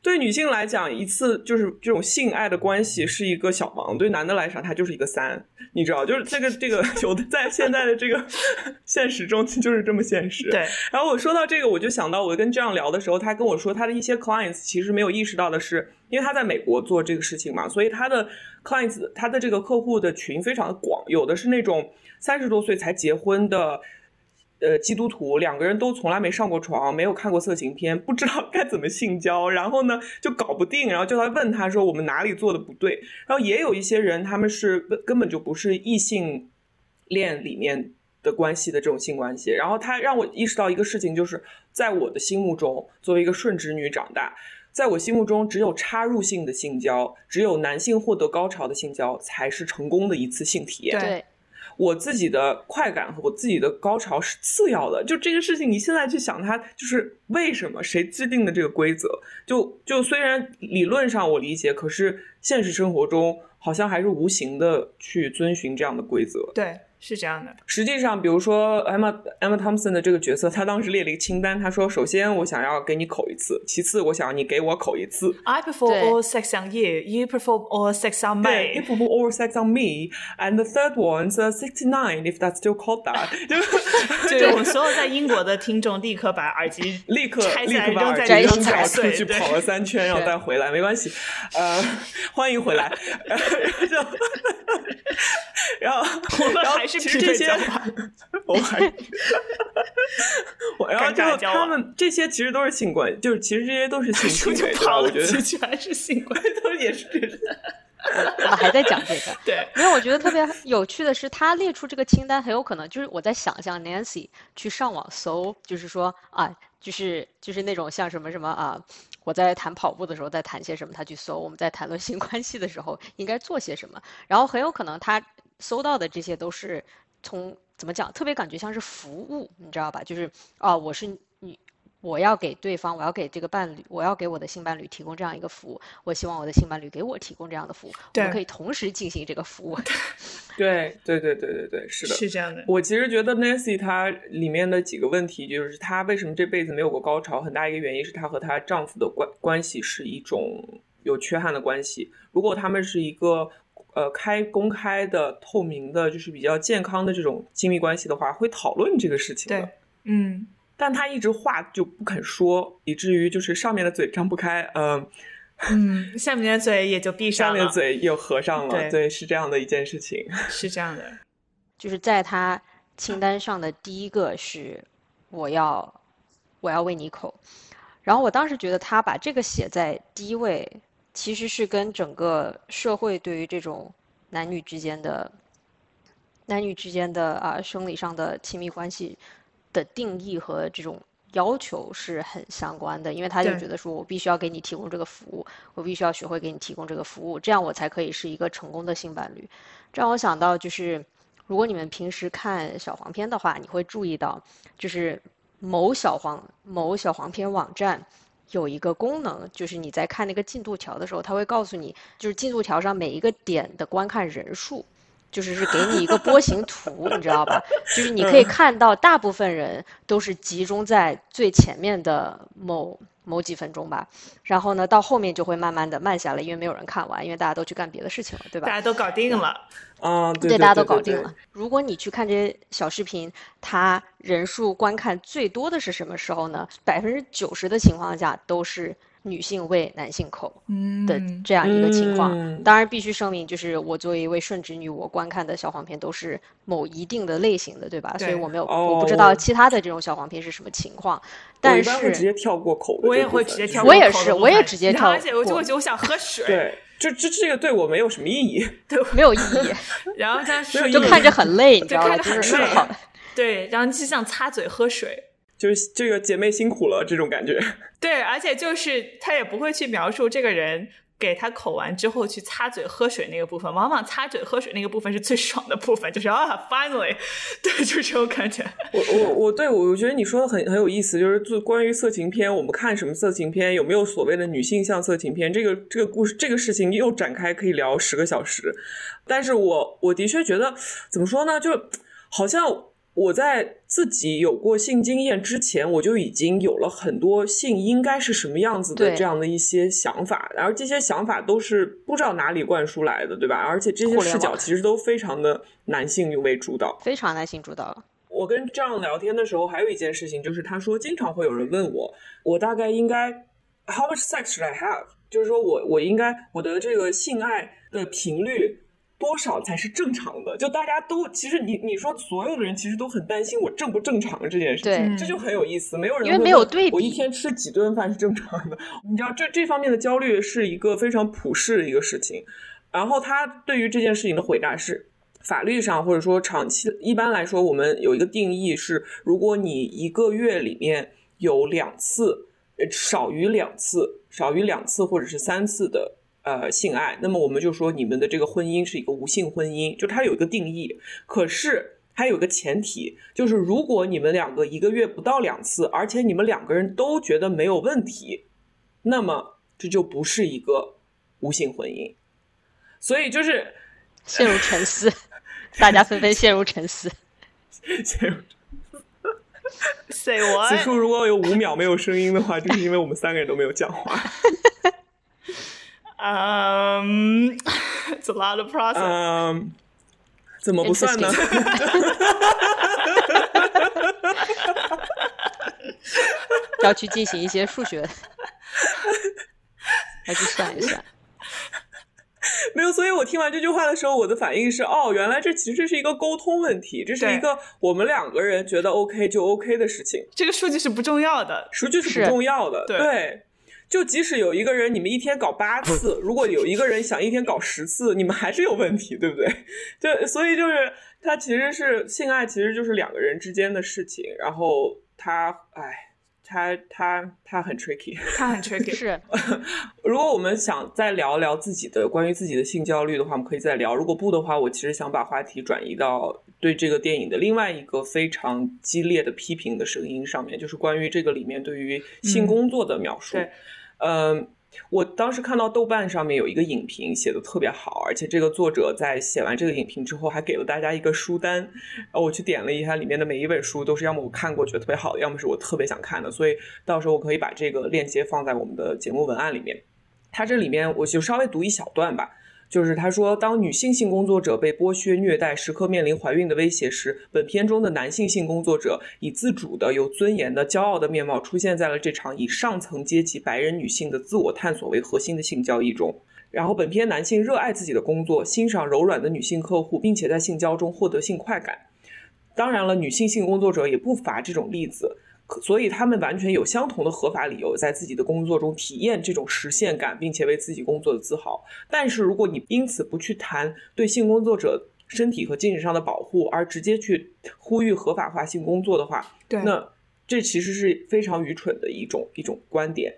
对女性来讲，一次就是这种性爱的关系是一个小王；对男的来讲，他就是一个三。你知道，就是这个这个有的在现在的这个 现实中就是这么现实。对。然后我说到这个，我就想到我跟这样聊的时候，他跟我说他的一些 clients 其实没有意识到的是，因为他在美国做这个事情嘛，所以他的 clients 他的这个客户的群非常的广，有的是那种。三十多岁才结婚的，呃，基督徒两个人都从来没上过床，没有看过色情片，不知道 该怎么性交，然后呢就搞不定，然后就来问他说我们哪里做的不对。然后也有一些人他们是根本就不是异性恋里面的关系的这种性关系。然后他让我意识到一个事情，就是在我的心目中，作为一个顺直女长大，在我心目中只有插入性的性交，只有男性获得高潮的性交才是成功的一次性体验。对。我自己的快感和我自己的高潮是次要的，就这个事情，你现在去想它，就是为什么谁制定的这个规则？就就虽然理论上我理解，可是现实生活中好像还是无形的去遵循这样的规则。对。是这样的，实际上，比如说 Emma Emma Thompson 的这个角色，他当时列了一个清单，他说：首先我想要给你口一次，其次我想要你给我口一次。I perform all sex on you, you perform all sex on me. You prefer all sex on me, and the third one's sixty nine, if that's still called that. 就我们所有在英国的听众立刻把耳机立刻立刻把耳机扔掉，出去跑了三圈，然后再回来，没关系。呃，欢迎回来。然后，然后。其实这些，我还，然后就他们这些其实都是性关系，就是其实这些都是性行 为，我觉得全是性关系，都也是。我们还在讲这个，对，因为我觉得特别有趣的是，他列出这个清单很有可能就是我在想象 Nancy 去上网搜，就是说啊，就是就是那种像什么什么啊，我在谈跑步的时候在谈些什么，他去搜；我们在谈论性关系的时候应该做些什么，然后很有可能他。搜到的这些都是从怎么讲，特别感觉像是服务，你知道吧？就是啊，我是你，我要给对方，我要给这个伴侣，我要给我的性伴侣提供这样一个服务。我希望我的性伴侣给我提供这样的服务，我们可以同时进行这个服务。对对对对对对，是的，是这样的。我其实觉得 Nancy 她里面的几个问题，就是她为什么这辈子没有过高潮，很大一个原因是她和她丈夫的关关系是一种有缺憾的关系。如果他们是一个。呃，开公开的、透明的，就是比较健康的这种亲密关系的话，会讨论这个事情的。嗯，但他一直话就不肯说，以至于就是上面的嘴张不开，嗯嗯，下面的嘴也就闭上了，下面嘴又合上了。对，是这样的一件事情。是这样的，就是在他清单上的第一个是我要我要喂你口，然后我当时觉得他把这个写在第一位。其实是跟整个社会对于这种男女之间的男女之间的啊生理上的亲密关系的定义和这种要求是很相关的，因为他就觉得说我必须要给你提供这个服务，我必须要学会给你提供这个服务，这样我才可以是一个成功的性伴侣。这让我想到就是，如果你们平时看小黄片的话，你会注意到，就是某小黄某小黄片网站。有一个功能，就是你在看那个进度条的时候，它会告诉你，就是进度条上每一个点的观看人数，就是是给你一个 波形图，你知道吧？就是你可以看到，大部分人都是集中在最前面的某某几分钟吧，然后呢，到后面就会慢慢的慢下来，因为没有人看完，因为大家都去干别的事情了，对吧？大家都搞定了，啊，对，大家都搞定了。如果你去看这些小视频，它人数观看最多的是什么时候呢？百分之九十的情况下都是。女性为男性口的这样一个情况，当然必须声明，就是我作为一位顺直女，我观看的小黄片都是某一定的类型的，对吧？所以我没有，我不知道其他的这种小黄片是什么情况。但是直接跳过口，我也会直接跳过。我也是，我也直接跳过。而且我就会觉得我想喝水。对，就这这个对我没有什么意义，对，没有意义。然后他是就看着很累，你知道吗？就是好。对，然后就想擦嘴喝水。就是这个姐妹辛苦了，这种感觉。对，而且就是他也不会去描述这个人给他口完之后去擦嘴喝水那个部分，往往擦嘴喝水那个部分是最爽的部分，就是啊，finally，对，就是这种感觉。我我我对我我觉得你说的很很有意思，就是做关于色情片，我们看什么色情片，有没有所谓的女性向色情片，这个这个故事这个事情又展开可以聊十个小时。但是我我的确觉得怎么说呢，就好像。我在自己有过性经验之前，我就已经有了很多性应该是什么样子的这样的一些想法，然后这些想法都是不知道哪里灌输来的，对吧？而且这些视角其实都非常的男性为主导，非常男性主导。我跟这样聊天的时候，还有一件事情就是，他说经常会有人问我，我大概应该 how much sex should I have？就是说我我应该我的这个性爱的频率。多少才是正常的？就大家都其实你你说所有的人其实都很担心我正不正常这件事情，这就很有意思。没有人因为没有对比，我一天吃几顿饭是正常的。你知道这这方面的焦虑是一个非常普世的一个事情。然后他对于这件事情的回答是，法律上或者说长期一般来说，我们有一个定义是，如果你一个月里面有两次，少于两次，少于两次或者是三次的。呃，性爱，那么我们就说你们的这个婚姻是一个无性婚姻，就它有一个定义。可是它有个前提，就是如果你们两个一个月不到两次，而且你们两个人都觉得没有问题，那么这就不是一个无性婚姻。所以就是陷入沉思，大家纷纷陷入沉思。陷入。Say what？此处如果有五秒没有声音的话，就是因为我们三个人都没有讲话。嗯，It's a lot of process。嗯，怎么不算呢？要去进行一些数学，要去算一算。没有，所以我听完这句话的时候，我的反应是：哦，原来这其实是一个沟通问题，这是一个我们两个人觉得 OK 就 OK 的事情。这个数据是不重要的，数据是不重要的，对。就即使有一个人，你们一天搞八次，如果有一个人想一天搞十次，你们还是有问题，对不对？就所以就是，他其实是性爱，其实就是两个人之间的事情。然后他，哎，他他他很 tricky，他很 tricky。是，如果我们想再聊聊自己的关于自己的性焦虑的话，我们可以再聊。如果不的话，我其实想把话题转移到对这个电影的另外一个非常激烈的批评的声音上面，就是关于这个里面对于性工作的描述。嗯，嗯我当时看到豆瓣上面有一个影评写的特别好，而且这个作者在写完这个影评之后，还给了大家一个书单，然后我去点了一下里面的每一本书，都是要么我看过觉得特别好，要么是我特别想看的，所以到时候我可以把这个链接放在我们的节目文案里面。它这里面我就稍微读一小段吧。就是他说，当女性性工作者被剥削、虐待，时刻面临怀孕的威胁时，本片中的男性性工作者以自主的、有尊严的、骄傲的面貌出现在了这场以上层阶级白人女性的自我探索为核心的性交易中。然后，本片男性热爱自己的工作，欣赏柔软的女性客户，并且在性交中获得性快感。当然了，女性性工作者也不乏这种例子。所以他们完全有相同的合法理由，在自己的工作中体验这种实现感，并且为自己工作的自豪。但是，如果你因此不去谈对性工作者身体和精神上的保护，而直接去呼吁合法化性工作的话，对，那这其实是非常愚蠢的一种一种观点。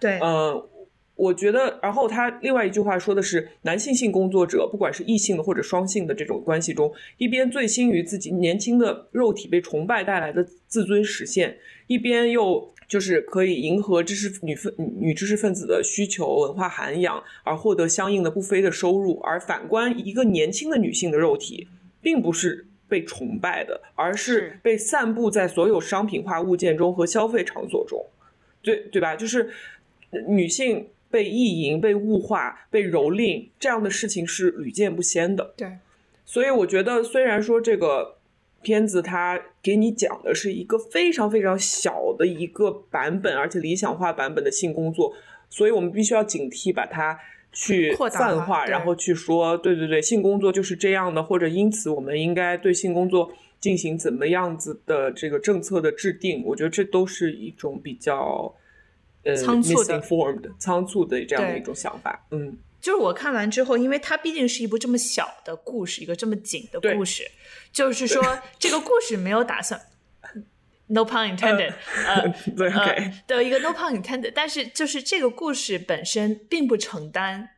对，嗯。我觉得，然后他另外一句话说的是，男性性工作者，不管是异性的或者双性的这种关系中，一边醉心于自己年轻的肉体被崇拜带来的自尊实现，一边又就是可以迎合知识女分女知识分子的需求、文化涵养，而获得相应的不菲的收入。而反观一个年轻的女性的肉体，并不是被崇拜的，而是被散布在所有商品化物件中和消费场所中。对对吧？就是女性被意淫、被物化、被蹂躏这样的事情是屡见不鲜的。对，所以我觉得，虽然说这个片子它给你讲的是一个非常非常小的一个版本，而且理想化版本的性工作，所以我们必须要警惕把它。去泛化，然后去说，对对对，性工作就是这样的，或者因此我们应该对性工作进行怎么样子的这个政策的制定，我觉得这都是一种比较呃仓促的、仓促的这样的一种想法。嗯，就是我看完之后，因为它毕竟是一部这么小的故事，一个这么紧的故事，就是说这个故事没有打算。No pun intended，呃，对，的一个 no pun intended，但是就是这个故事本身并不承担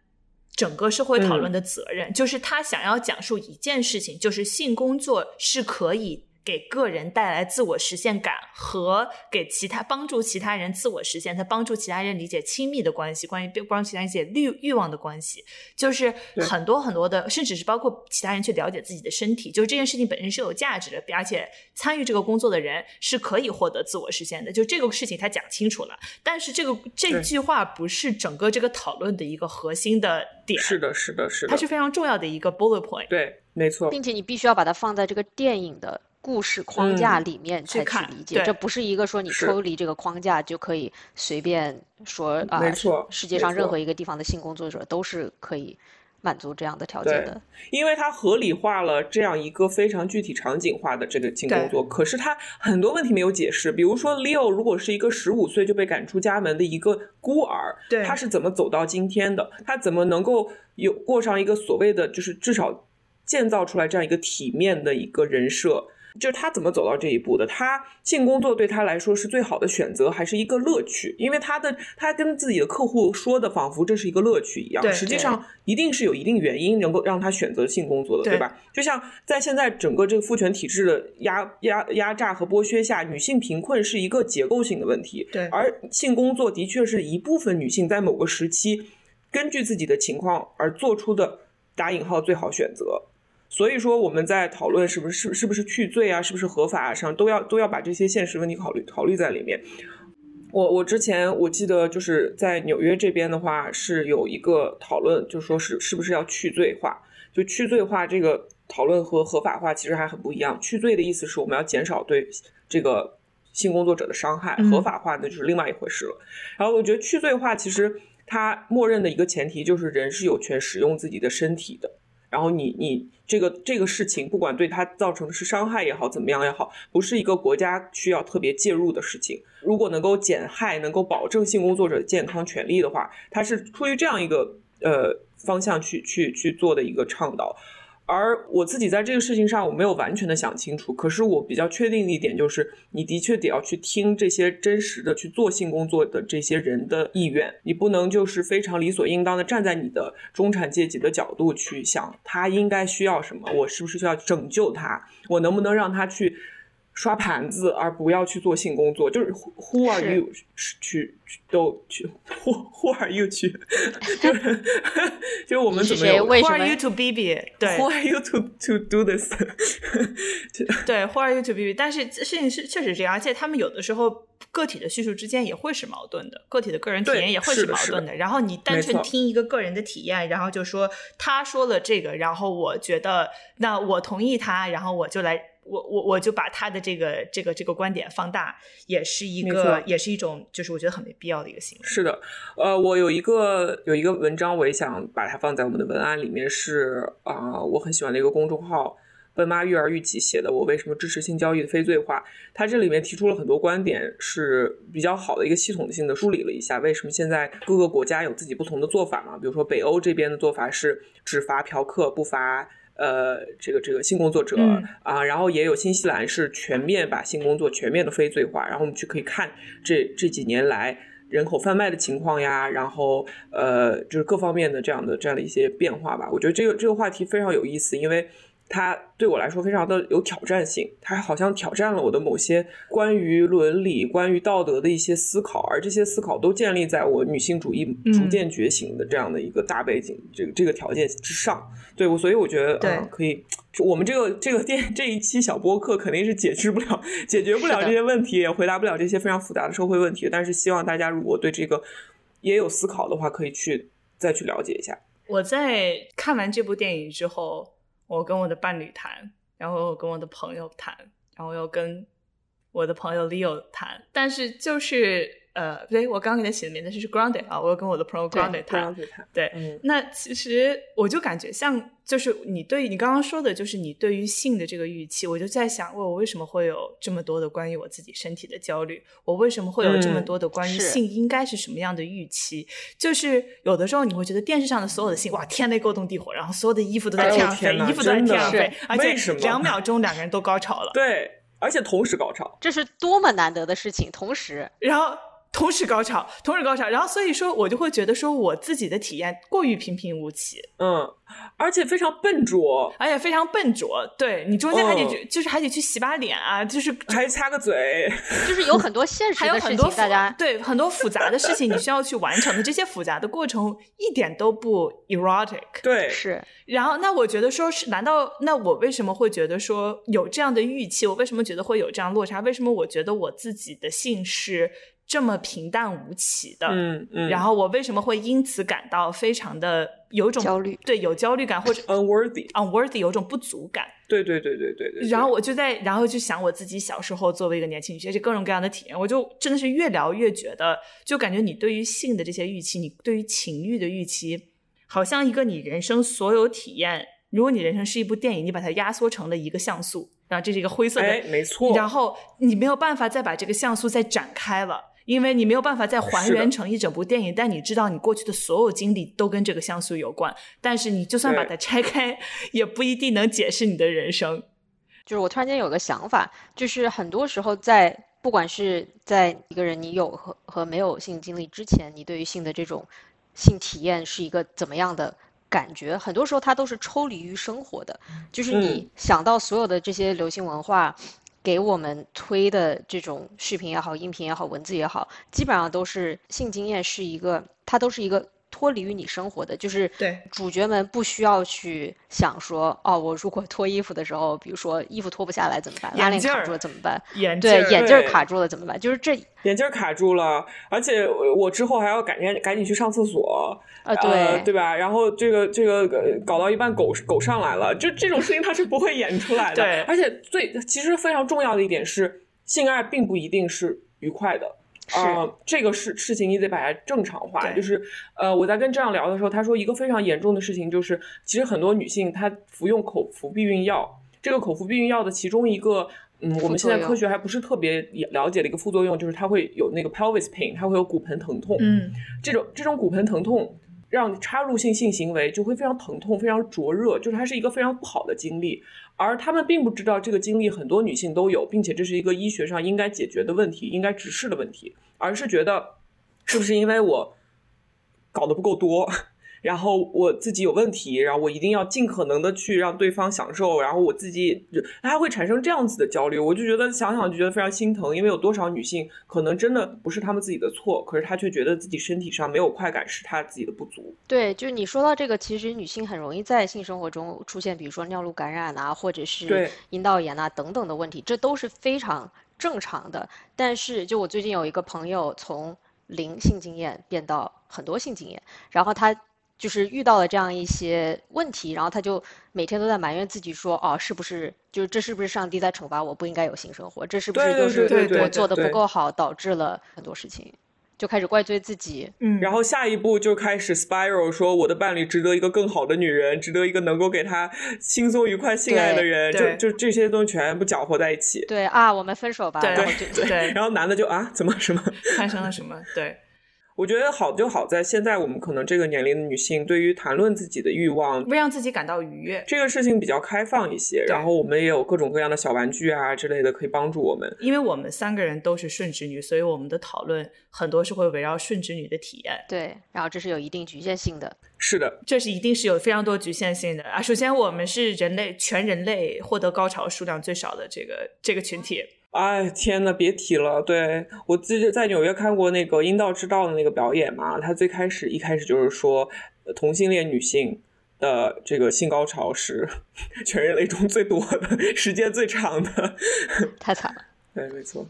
整个社会讨论的责任，就是他想要讲述一件事情，就是性工作是可以。给个人带来自我实现感和给其他帮助其他人自我实现，他帮助其他人理解亲密的关系，关于帮助其他人理解欲欲望的关系，就是很多很多的，甚至是包括其他人去了解自己的身体，就是这件事情本身是有价值的，而且参与这个工作的人是可以获得自我实现的，就这个事情他讲清楚了。但是这个这句话不是整个这个讨论的一个核心的点，是的，是的，是的，它是非常重要的一个 bullet point，对，没错，并且你必须要把它放在这个电影的。故事框架里面才去理解，这不是一个说你抽离这个框架就可以随便说啊。没错，世界上任何一个地方的性工作者都是可以满足这样的条件的。因为它合理化了这样一个非常具体场景化的这个性工作，可是它很多问题没有解释。比如说，Leo 如果是一个十五岁就被赶出家门的一个孤儿，他是怎么走到今天的？他怎么能够有过上一个所谓的就是至少建造出来这样一个体面的一个人设？就是他怎么走到这一步的？他性工作对他来说是最好的选择，还是一个乐趣？因为他的他跟自己的客户说的，仿佛这是一个乐趣一样。实际上一定是有一定原因能够让他选择性工作的，对吧？就像在现在整个这个父权体制的压压压榨和剥削下，女性贫困是一个结构性的问题。对，而性工作的确是一部分女性在某个时期根据自己的情况而做出的打引号最好选择。所以说，我们在讨论是不是是是不是去罪啊，是不是合法上，都要都要把这些现实问题考虑考虑在里面。我我之前我记得就是在纽约这边的话，是有一个讨论，就说是是不是要去罪化。就去罪化这个讨论和合法化其实还很不一样。去罪的意思是我们要减少对这个性工作者的伤害，合法化那就是另外一回事了。然后我觉得去罪化其实它默认的一个前提就是人是有权使用自己的身体的。然后你你这个这个事情，不管对他造成的是伤害也好，怎么样也好，不是一个国家需要特别介入的事情。如果能够减害，能够保证性工作者健康权利的话，他是出于这样一个呃方向去去去做的一个倡导。而我自己在这个事情上，我没有完全的想清楚。可是我比较确定的一点就是，你的确得要去听这些真实的去做性工作的这些人的意愿，你不能就是非常理所应当的站在你的中产阶级的角度去想他应该需要什么，我是不是需要拯救他，我能不能让他去。刷盘子，而不要去做性工作，就是 Who are you 去都去 Who Who are you 去，就是就是我们怎么 Who are you to be be 对 Who are you to to do this 对 Who are you to be be 但是事情是确实这样，而且他们有的时候个体的叙述之间也会是矛盾的，个体的个人体验也会是矛盾的。然后你单纯听一个个人的体验，然后就说他说了这个，然后我觉得那我同意他，然后我就来。我我我就把他的这个这个这个观点放大，也是一个也是一种，就是我觉得很没必要的一个行为。是的，呃，我有一个有一个文章，我也想把它放在我们的文案里面，是啊，我很喜欢的一个公众号“笨妈育儿育己”写的。我为什么支持性交易的非罪化？他这里面提出了很多观点，是比较好的一个系统性的梳理了一下，为什么现在各个国家有自己不同的做法嘛？比如说北欧这边的做法是只罚嫖客，不罚。呃，这个这个性工作者啊，然后也有新西兰是全面把性工作全面的非罪化，然后我们去可以看这这几年来人口贩卖的情况呀，然后呃，就是各方面的这样的这样的一些变化吧。我觉得这个这个话题非常有意思，因为。它对我来说非常的有挑战性，它好像挑战了我的某些关于伦理、关于道德的一些思考，而这些思考都建立在我女性主义逐渐觉醒的这样的一个大背景、这个这个条件之上。对我，所以我觉得嗯，可以我们这个这个电这一期小播客肯定是解决不了解决不了这些问题，也回答不了这些非常复杂的社会问题。但是希望大家如果对这个也有思考的话，可以去再去了解一下。我在看完这部电影之后，我跟我的伴侣谈，然后我跟我的朋友谈，然后又跟我的朋友 Leo 谈，但是就是。呃，不对，我刚刚给他起的名字是 Grounded 啊，我要跟我的朋友 Grounded 他。对，那其实我就感觉像，就是你对你刚刚说的，就是你对于性的这个预期，我就在想，我我为什么会有这么多的关于我自己身体的焦虑？我为什么会有这么多的关于性应该是什么样的预期？就是有的时候你会觉得电视上的所有的性，哇，天雷勾动地火，然后所有的衣服都在天上飞，衣服都在天上飞，而且两秒钟两个人都高潮了。对，而且同时高潮，这是多么难得的事情，同时，然后。同时高潮，同时高潮，然后所以说，我就会觉得说，我自己的体验过于平平无奇，嗯，而且非常笨拙，而且非常笨拙。对你中间还得去，就是还得去洗把脸啊，就是 还擦个嘴，就是有很多现实的事情，大家对很多复杂的事情你需要去完成的，这些复杂的过程一点都不 erotic。对，是。然后那我觉得说是，难道那我为什么会觉得说有这样的预期？我为什么觉得会有这样落差？为什么我觉得我自己的性是？这么平淡无奇的，嗯嗯，然后我为什么会因此感到非常的有种焦虑？对，有焦虑感或者 unworthy，unworthy 有种不足感。对对对对对对。然后我就在，然后就想我自己小时候作为一个年轻女性，这各种各样的体验，我就真的是越聊越觉得，就感觉你对于性的这些预期，你对于情欲的预期，好像一个你人生所有体验，如果你人生是一部电影，你把它压缩成了一个像素，然后这是一个灰色的，没错。然后你没有办法再把这个像素再展开了。因为你没有办法再还原成一整部电影，但你知道你过去的所有经历都跟这个像素有关。但是你就算把它拆开，也不一定能解释你的人生。就是我突然间有个想法，就是很多时候在不管是在一个人你有和和没有性经历之前，你对于性的这种性体验是一个怎么样的感觉？很多时候它都是抽离于生活的，就是你想到所有的这些流行文化。给我们推的这种视频也好，音频也好，文字也好，基本上都是性经验是一个，它都是一个。脱离于你生活的，就是对主角们不需要去想说，哦，我如果脱衣服的时候，比如说衣服脱不下来怎么办？拉链卡住了怎么办？眼对眼镜卡住了怎么办？就是这眼镜卡住了，而且我之后还要赶紧赶紧去上厕所啊，对对吧？然后这个这个搞到一半，狗狗上来了，就这种事情它是不会演出来的。对，而且最其实非常重要的一点是，性爱并不一定是愉快的。啊，这个事事情你得把它正常化。就是，呃，我在跟这样聊的时候，他说一个非常严重的事情就是，其实很多女性她服用口服避孕药，这个口服避孕药的其中一个，嗯，我们现在科学还不是特别了解的一个副作用，就是它会有那个 pelvis pain，它会有骨盆疼痛。嗯，这种这种骨盆疼痛让插入性性行为就会非常疼痛，非常灼热，就是它是一个非常不好的经历。而他们并不知道这个经历很多女性都有，并且这是一个医学上应该解决的问题，应该直视的问题，而是觉得是不是因为我搞得不够多。然后我自己有问题，然后我一定要尽可能的去让对方享受，然后我自己他会产生这样子的焦虑，我就觉得想想就觉得非常心疼，因为有多少女性可能真的不是他们自己的错，可是她却觉得自己身体上没有快感是她自己的不足。对，就是你说到这个，其实女性很容易在性生活中出现，比如说尿路感染啊，或者是阴道炎啊等等的问题，这都是非常正常的。但是就我最近有一个朋友从零性经验变到很多性经验，然后他。就是遇到了这样一些问题，然后他就每天都在埋怨自己说：“哦，是不是就是这是不是上帝在惩罚我？不应该有性生活？这是不是就是我做的不够好，导致了很多事情？”就开始怪罪自己。嗯，然后下一步就开始 spiral，说我的伴侣值得一个更好的女人，值得一个能够给他轻松愉快性爱的人，就就这些东西全部搅和在一起。对啊，我们分手吧。对对，然后男的就啊，怎么什么发生了什么？对。我觉得好就好在现在我们可能这个年龄的女性对于谈论自己的欲望，会让自己感到愉悦，这个事情比较开放一些。然后我们也有各种各样的小玩具啊之类的可以帮助我们。因为我们三个人都是顺直女，所以我们的讨论很多是会围绕顺直女的体验。对，然后这是有一定局限性的。是的，这是一定是有非常多局限性的啊。首先，我们是人类全人类获得高潮数量最少的这个这个群体。哎，天呐，别提了！对我记得在纽约看过那个《阴道之道》的那个表演嘛，他最开始一开始就是说，同性恋女性的这个性高潮是 全人类中最多的时间最长的，太惨了。对，没错。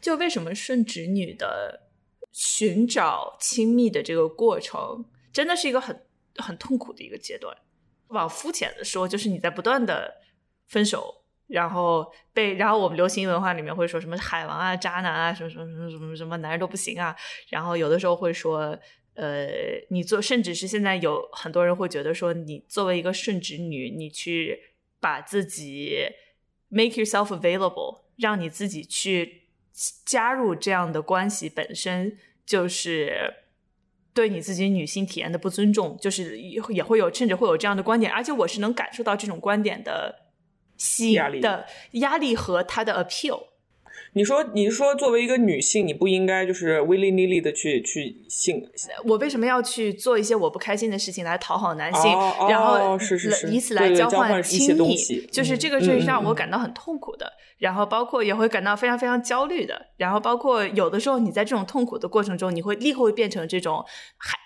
就为什么顺直女的寻找亲密的这个过程，真的是一个很很痛苦的一个阶段。往肤浅的说，就是你在不断的分手，然后被，然后我们流行文化里面会说什么海王啊、渣男啊，什么什么什么什么什么男人都不行啊。然后有的时候会说，呃，你做，甚至是现在有很多人会觉得说，你作为一个顺直女，你去把自己 make yourself available，让你自己去加入这样的关系，本身就是。对你自己女性体验的不尊重，就是也也会有，甚至会有这样的观点，而且我是能感受到这种观点的吸引力的压力和它的 appeal。你说，你是说作为一个女性，你不应该就是 willy nilly 的去去性？我为什么要去做一些我不开心的事情来讨好男性，哦哦然后是是是以此对对交换换一些亲密东西？就是这个嗯是让我感到很痛苦的，然后包括也会感到非常非常焦虑的，然后包括有的时候你在这种痛苦的过程中，你会立刻会变成这种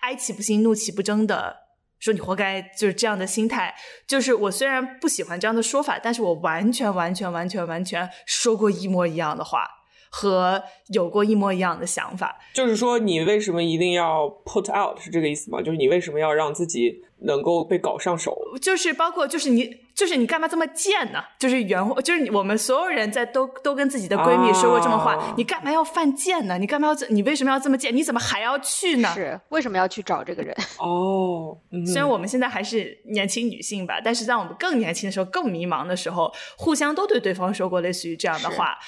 哀哀其不幸怒其不争的。说你活该，就是这样的心态。就是我虽然不喜欢这样的说法，但是我完全、完全、完全、完全说过一模一样的话，和有过一模一样的想法。就是说，你为什么一定要 put out 是这个意思吗？就是你为什么要让自己能够被搞上手？就是包括就是你就是你干嘛这么贱呢？就是原话就是我们所有人在都都跟自己的闺蜜说过这么话，啊你干嘛要犯贱呢？你干嘛要这你为什么要这么贱？你怎么还要去呢？是为什么要去找这个人？哦，嗯虽然我们现在还是年轻女性吧，但是在我们更年轻的时候、更迷茫的时候，互相都对对方说过类似于这样的话。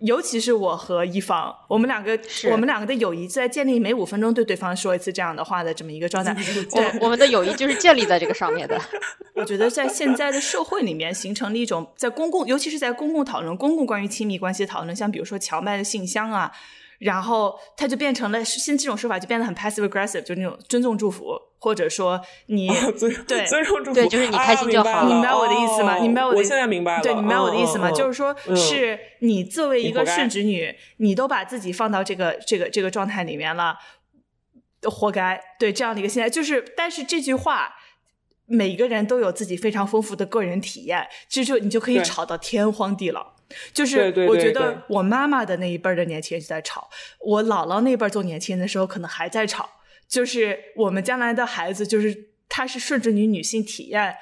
尤其是我和一方，我们两个，我们两个的友谊在建立每五分钟对对方说一次这样的话的这么一个状态。对，我们的友谊就是建立在这个上面的。我觉得在现在的社会里面，形成了一种在公共，尤其是在公共讨论、公共关于亲密关系的讨论，像比如说荞麦的信箱啊，然后它就变成了现这种说法就变得很 passive aggressive，就那种尊重祝福，或者说你尊对尊重祝福，对就是你开心就好啊了明白我的意思吗？哦你明白我的意思？我现在明白了，对，你明白我的意思吗？就是说，嗯是你作为一个顺直女，你都把自己放到这个这个这个状态里面了，活该。对这样的一个心态，就是，但是这句话。每个人都有自己非常丰富的个人体验，这就你就可以吵到天荒地老。就是我觉得我妈妈的那一辈的年轻人就在吵，我姥姥那辈做年轻人的时候可能还在吵。就是我们将来的孩子，就是他是顺着你女性体验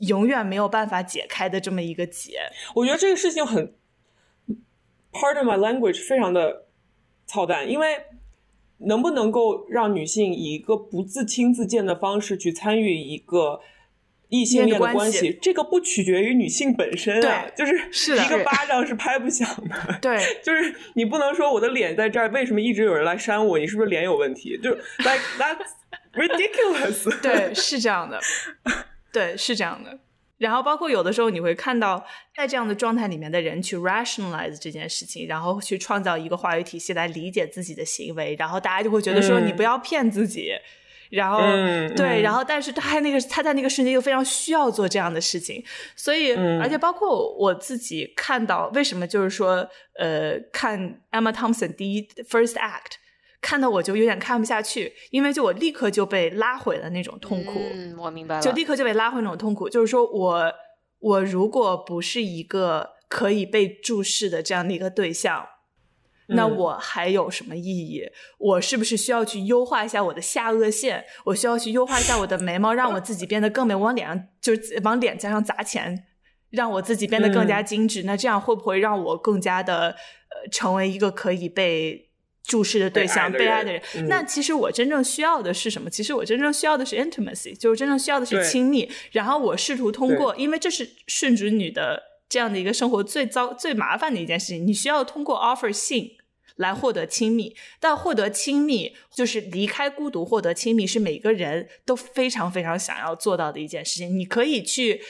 永远没有办法解开的这么一个结。我觉得这个事情很，part of my language，非常的操蛋，因为能不能够让女性以一个不自轻自贱的方式去参与一个异性恋的关关系系，这个不取决于女性本身啊，对就是是一个巴掌是拍不响的。对，就是你不能说我的脸在这儿，为什么一直有人来扇我？你是不是脸有问题？就是 like that's ridiculous。对，是这样的，对，是这样的。然后包括有的时候你会看到，在这样的状态里面的人去 rationalize 这件事情，然后去创造一个话语体系来理解自己的行为，然后大家就会觉得说嗯你不要骗自己。然后、嗯对，嗯然后但是他那个他在那个瞬间又非常需要做这样的事情，所以、嗯而且包括我自己看到为什么就是说呃看 Emma Thompson 第一 First Act 看到我就有点看不下去，因为就我立刻就被拉回了那种痛苦，嗯，我明白了。就立刻就被拉回那种痛苦。就是说我我如果不是一个可以被注视的这样的一个对象，那嗯我还有什么意义？我是不是需要去优化一下我的下颚线？我需要去优化一下我的眉毛，让我自己变得更美。往脸上就是往脸颊上砸钱，让我自己变得更加精致。那这样会不会让我更加的呃成为一个可以被注视的对象、被被爱的人？的人嗯那其实我真正需要的是什么？其实我真正需要的是 intimacy，就是真正需要的是亲密。然后我试图通过，因为这是顺直女的这样的一个生活最糟、最麻烦的一件事情，你需要通过 offer 性。来获得亲密，但获得亲密就是离开孤独，获得亲密是每个人都非常非常想要做到的一件事情。你可以去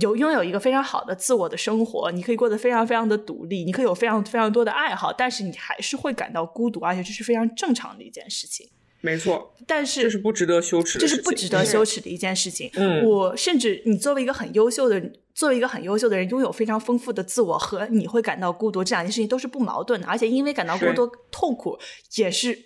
有拥有一个非常好的自我的生活，你可以过得非常非常的独立，你可以有非常非常多的爱好，但是你还是会感到孤独，而且这是非常正常的一件事情。没错，但是这是不值得羞耻的，这是不值得羞耻的一件事情。嗯我甚至你作为一个很优秀的，作为一个很优秀的人，拥有非常丰富的自我和你会感到孤独，这两件事情都是不矛盾的，而且因为感到孤独痛苦，也是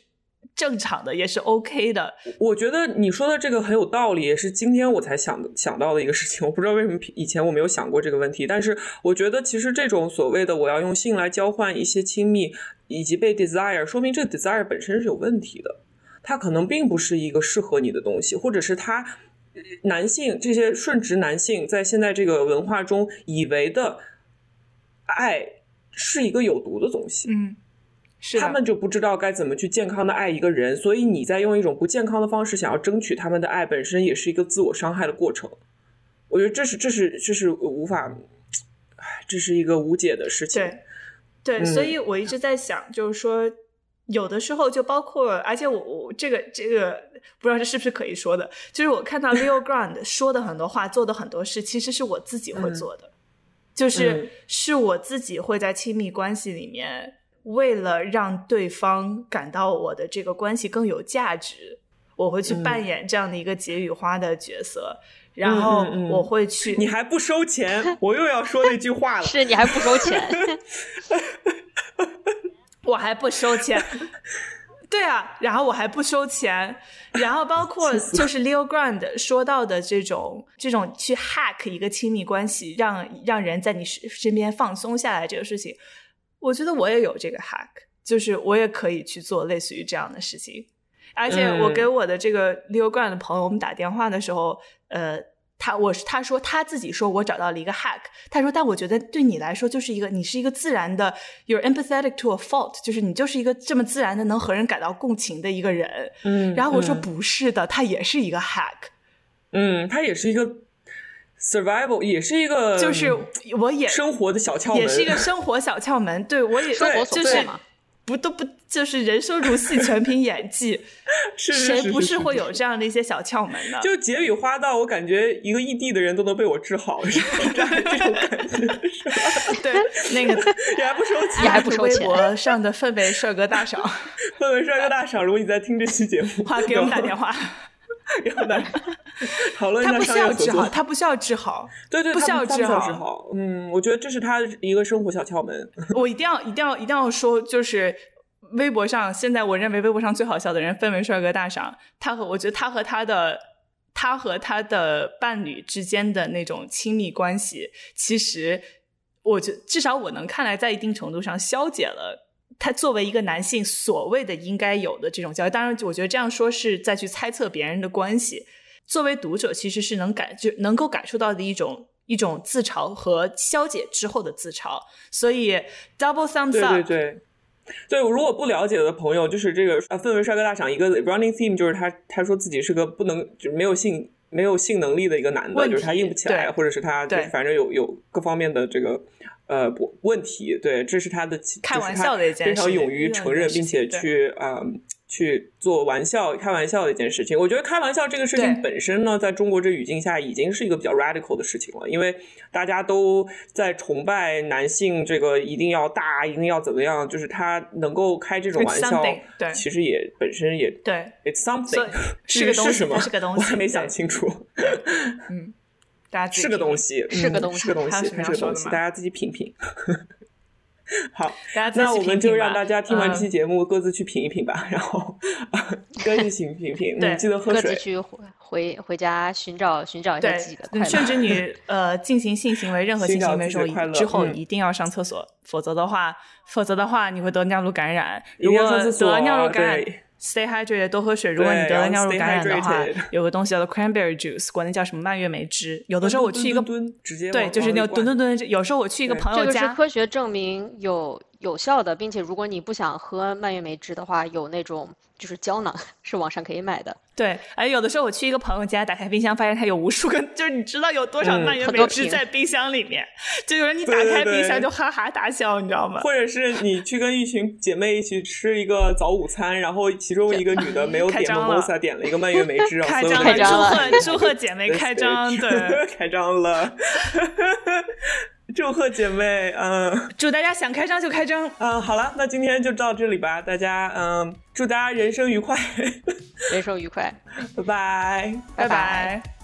正常的，也是 OK 的。我觉得你说的这个很有道理，也是今天我才想想到的一个事情。我不知道为什么以前我没有想过这个问题，但是我觉得其实这种所谓的我要用性来交换一些亲密以及被 desire，说明这个 desire 本身是有问题的，它可能并不是一个适合你的东西，或者是他男性这些顺直男性在现在这个文化中以为的爱是一个有毒的东西。嗯。他们就不知道该怎么去健康的爱一个人，所以你在用一种不健康的方式想要争取他们的爱，本身也是一个自我伤害的过程。我觉得这是这是这是无法，唉，这是一个无解的事情。对，对，所以我一直在想，就是说，有的时候就包括，而且我我这个这个不知道这是不是可以说的，就是我看到 Leo Grand 说的很多话，做的很多事，其实是我自己会做的，就是是我自己会在亲密关系里面。为了让对方感到我的这个关系更有价值，我会去扮演这样的一个解语花的角色，然后我会去。你还不收钱？我又要说那句话了。是你还不收钱？我还不收钱。对啊，然后我还不收钱，然后包括就是 Leo Grand 说到的这种这种去 hack 一个亲密关系，让让人在你身身边放松下来这个事情。我觉得我也有这个 hack，就是我也可以去做类似于这样的事情，而且我给我的这个 Leo Grand 的朋友，我们打电话的时候，呃，他我是他说他自己说我找到了一个 hack，他说但我觉得对你来说就是一个你是一个自然的，you're empathetic to a fault，就是你就是一个这么自然的能和人感到共情的一个人，嗯，然后我说不是的，他也是一个 hack，嗯，他也是一个。Survival 也是一个，就是我也生活的小窍门，也是一个 生活小窍门。对我也生活就是不都不就是人生如戏，全凭演技。谁不是会有这样的一些小窍门呢？就结语花到，我感觉一个异地的人都能被我治好，是这样这种感觉。对，那个你还不收钱，你还不收钱？微博上的氛围帅哥大赏，氛围帅哥大赏，如果你在听这期节目，话给我们打电话。有的 讨论一下商业合作，他不需要治好，对对，不需要治好。嗯，我觉得这是他一个生活小窍门。我一定要一定要一定要说，就是微博上现在我认为微博上最好笑的人，分为帅哥大赏。他和我觉得他和他的他和他的伴侣之间的那种亲密关系，其实我觉至少我能看来，在一定程度上消解了。他作为一个男性，所谓的应该有的这种教育，当然，我觉得这样说是在去猜测别人的关系。作为读者，其实是能感就能够感受到的一种一种自嘲和消解之后的自嘲。所以，double thumbs up。对对对，对，如果不了解的朋友，就是这个啊，氛围帅哥大赏一个 running theme，就是他他说自己是个不能就是没有性没有性能力的一个男的，就是他硬不起来，或者是他就是反正有有各方面的这个。呃，不，问题，对，这是他的，开玩笑的一件事，非常勇于承认，并且去啊，去做玩笑、开玩笑的一件事情。我觉得开玩笑这个事情本身呢，在中国这语境下，已经是一个比较 radical 的事情了，因为大家都在崇拜男性，这个一定要大，一定要怎么样，就是他能够开这种玩笑，对，其实也本身也对，it's something，是个是什么？是个东西，我还没想清楚，嗯。是个东西，是个东西，是个东西，是个东西，大家自己品品。好，大家那我们就让大家听完这期节目，各自去品一品吧。然后各自品品品，对，记得喝水。各自去回回家寻找寻找一下自己的快乐。甚至你 呃进行性行为，任何性行为时候之后一定要上厕所，否则的话，否则的话你会得尿路感染。如果得尿路感染。Stay hydrated，多喝水。如果你得了尿路感染的话，有个东西叫做 cranberry juice，国内叫什么蔓越莓汁。有的时候我去一个，蹲直接对，就是那个蹲蹲蹲。有时候我去一个朋友家，这个是科学证明有有效的，并且如果你不想喝蔓越莓汁的话，有那种。就是胶囊 是网上可以买的，对。哎，有的时候我去一个朋友家，打开冰箱，发现他有无数个，就是你知道有多少蔓越莓汁在冰箱里面，就有人你打开冰箱就哈哈大笑，你知道吗？或者是你去跟一群姐妹一起吃一个早午餐，然后其中一个女的没有 点 mimosa，点了一个蔓越莓汁，开张了，祝贺祝贺姐妹开张，对，开张了。祝贺姐妹，嗯，祝大家想开张就开张，嗯，好了，那今天就到这里吧，大家，嗯，祝大家人生愉快，人生愉快，拜拜，拜拜。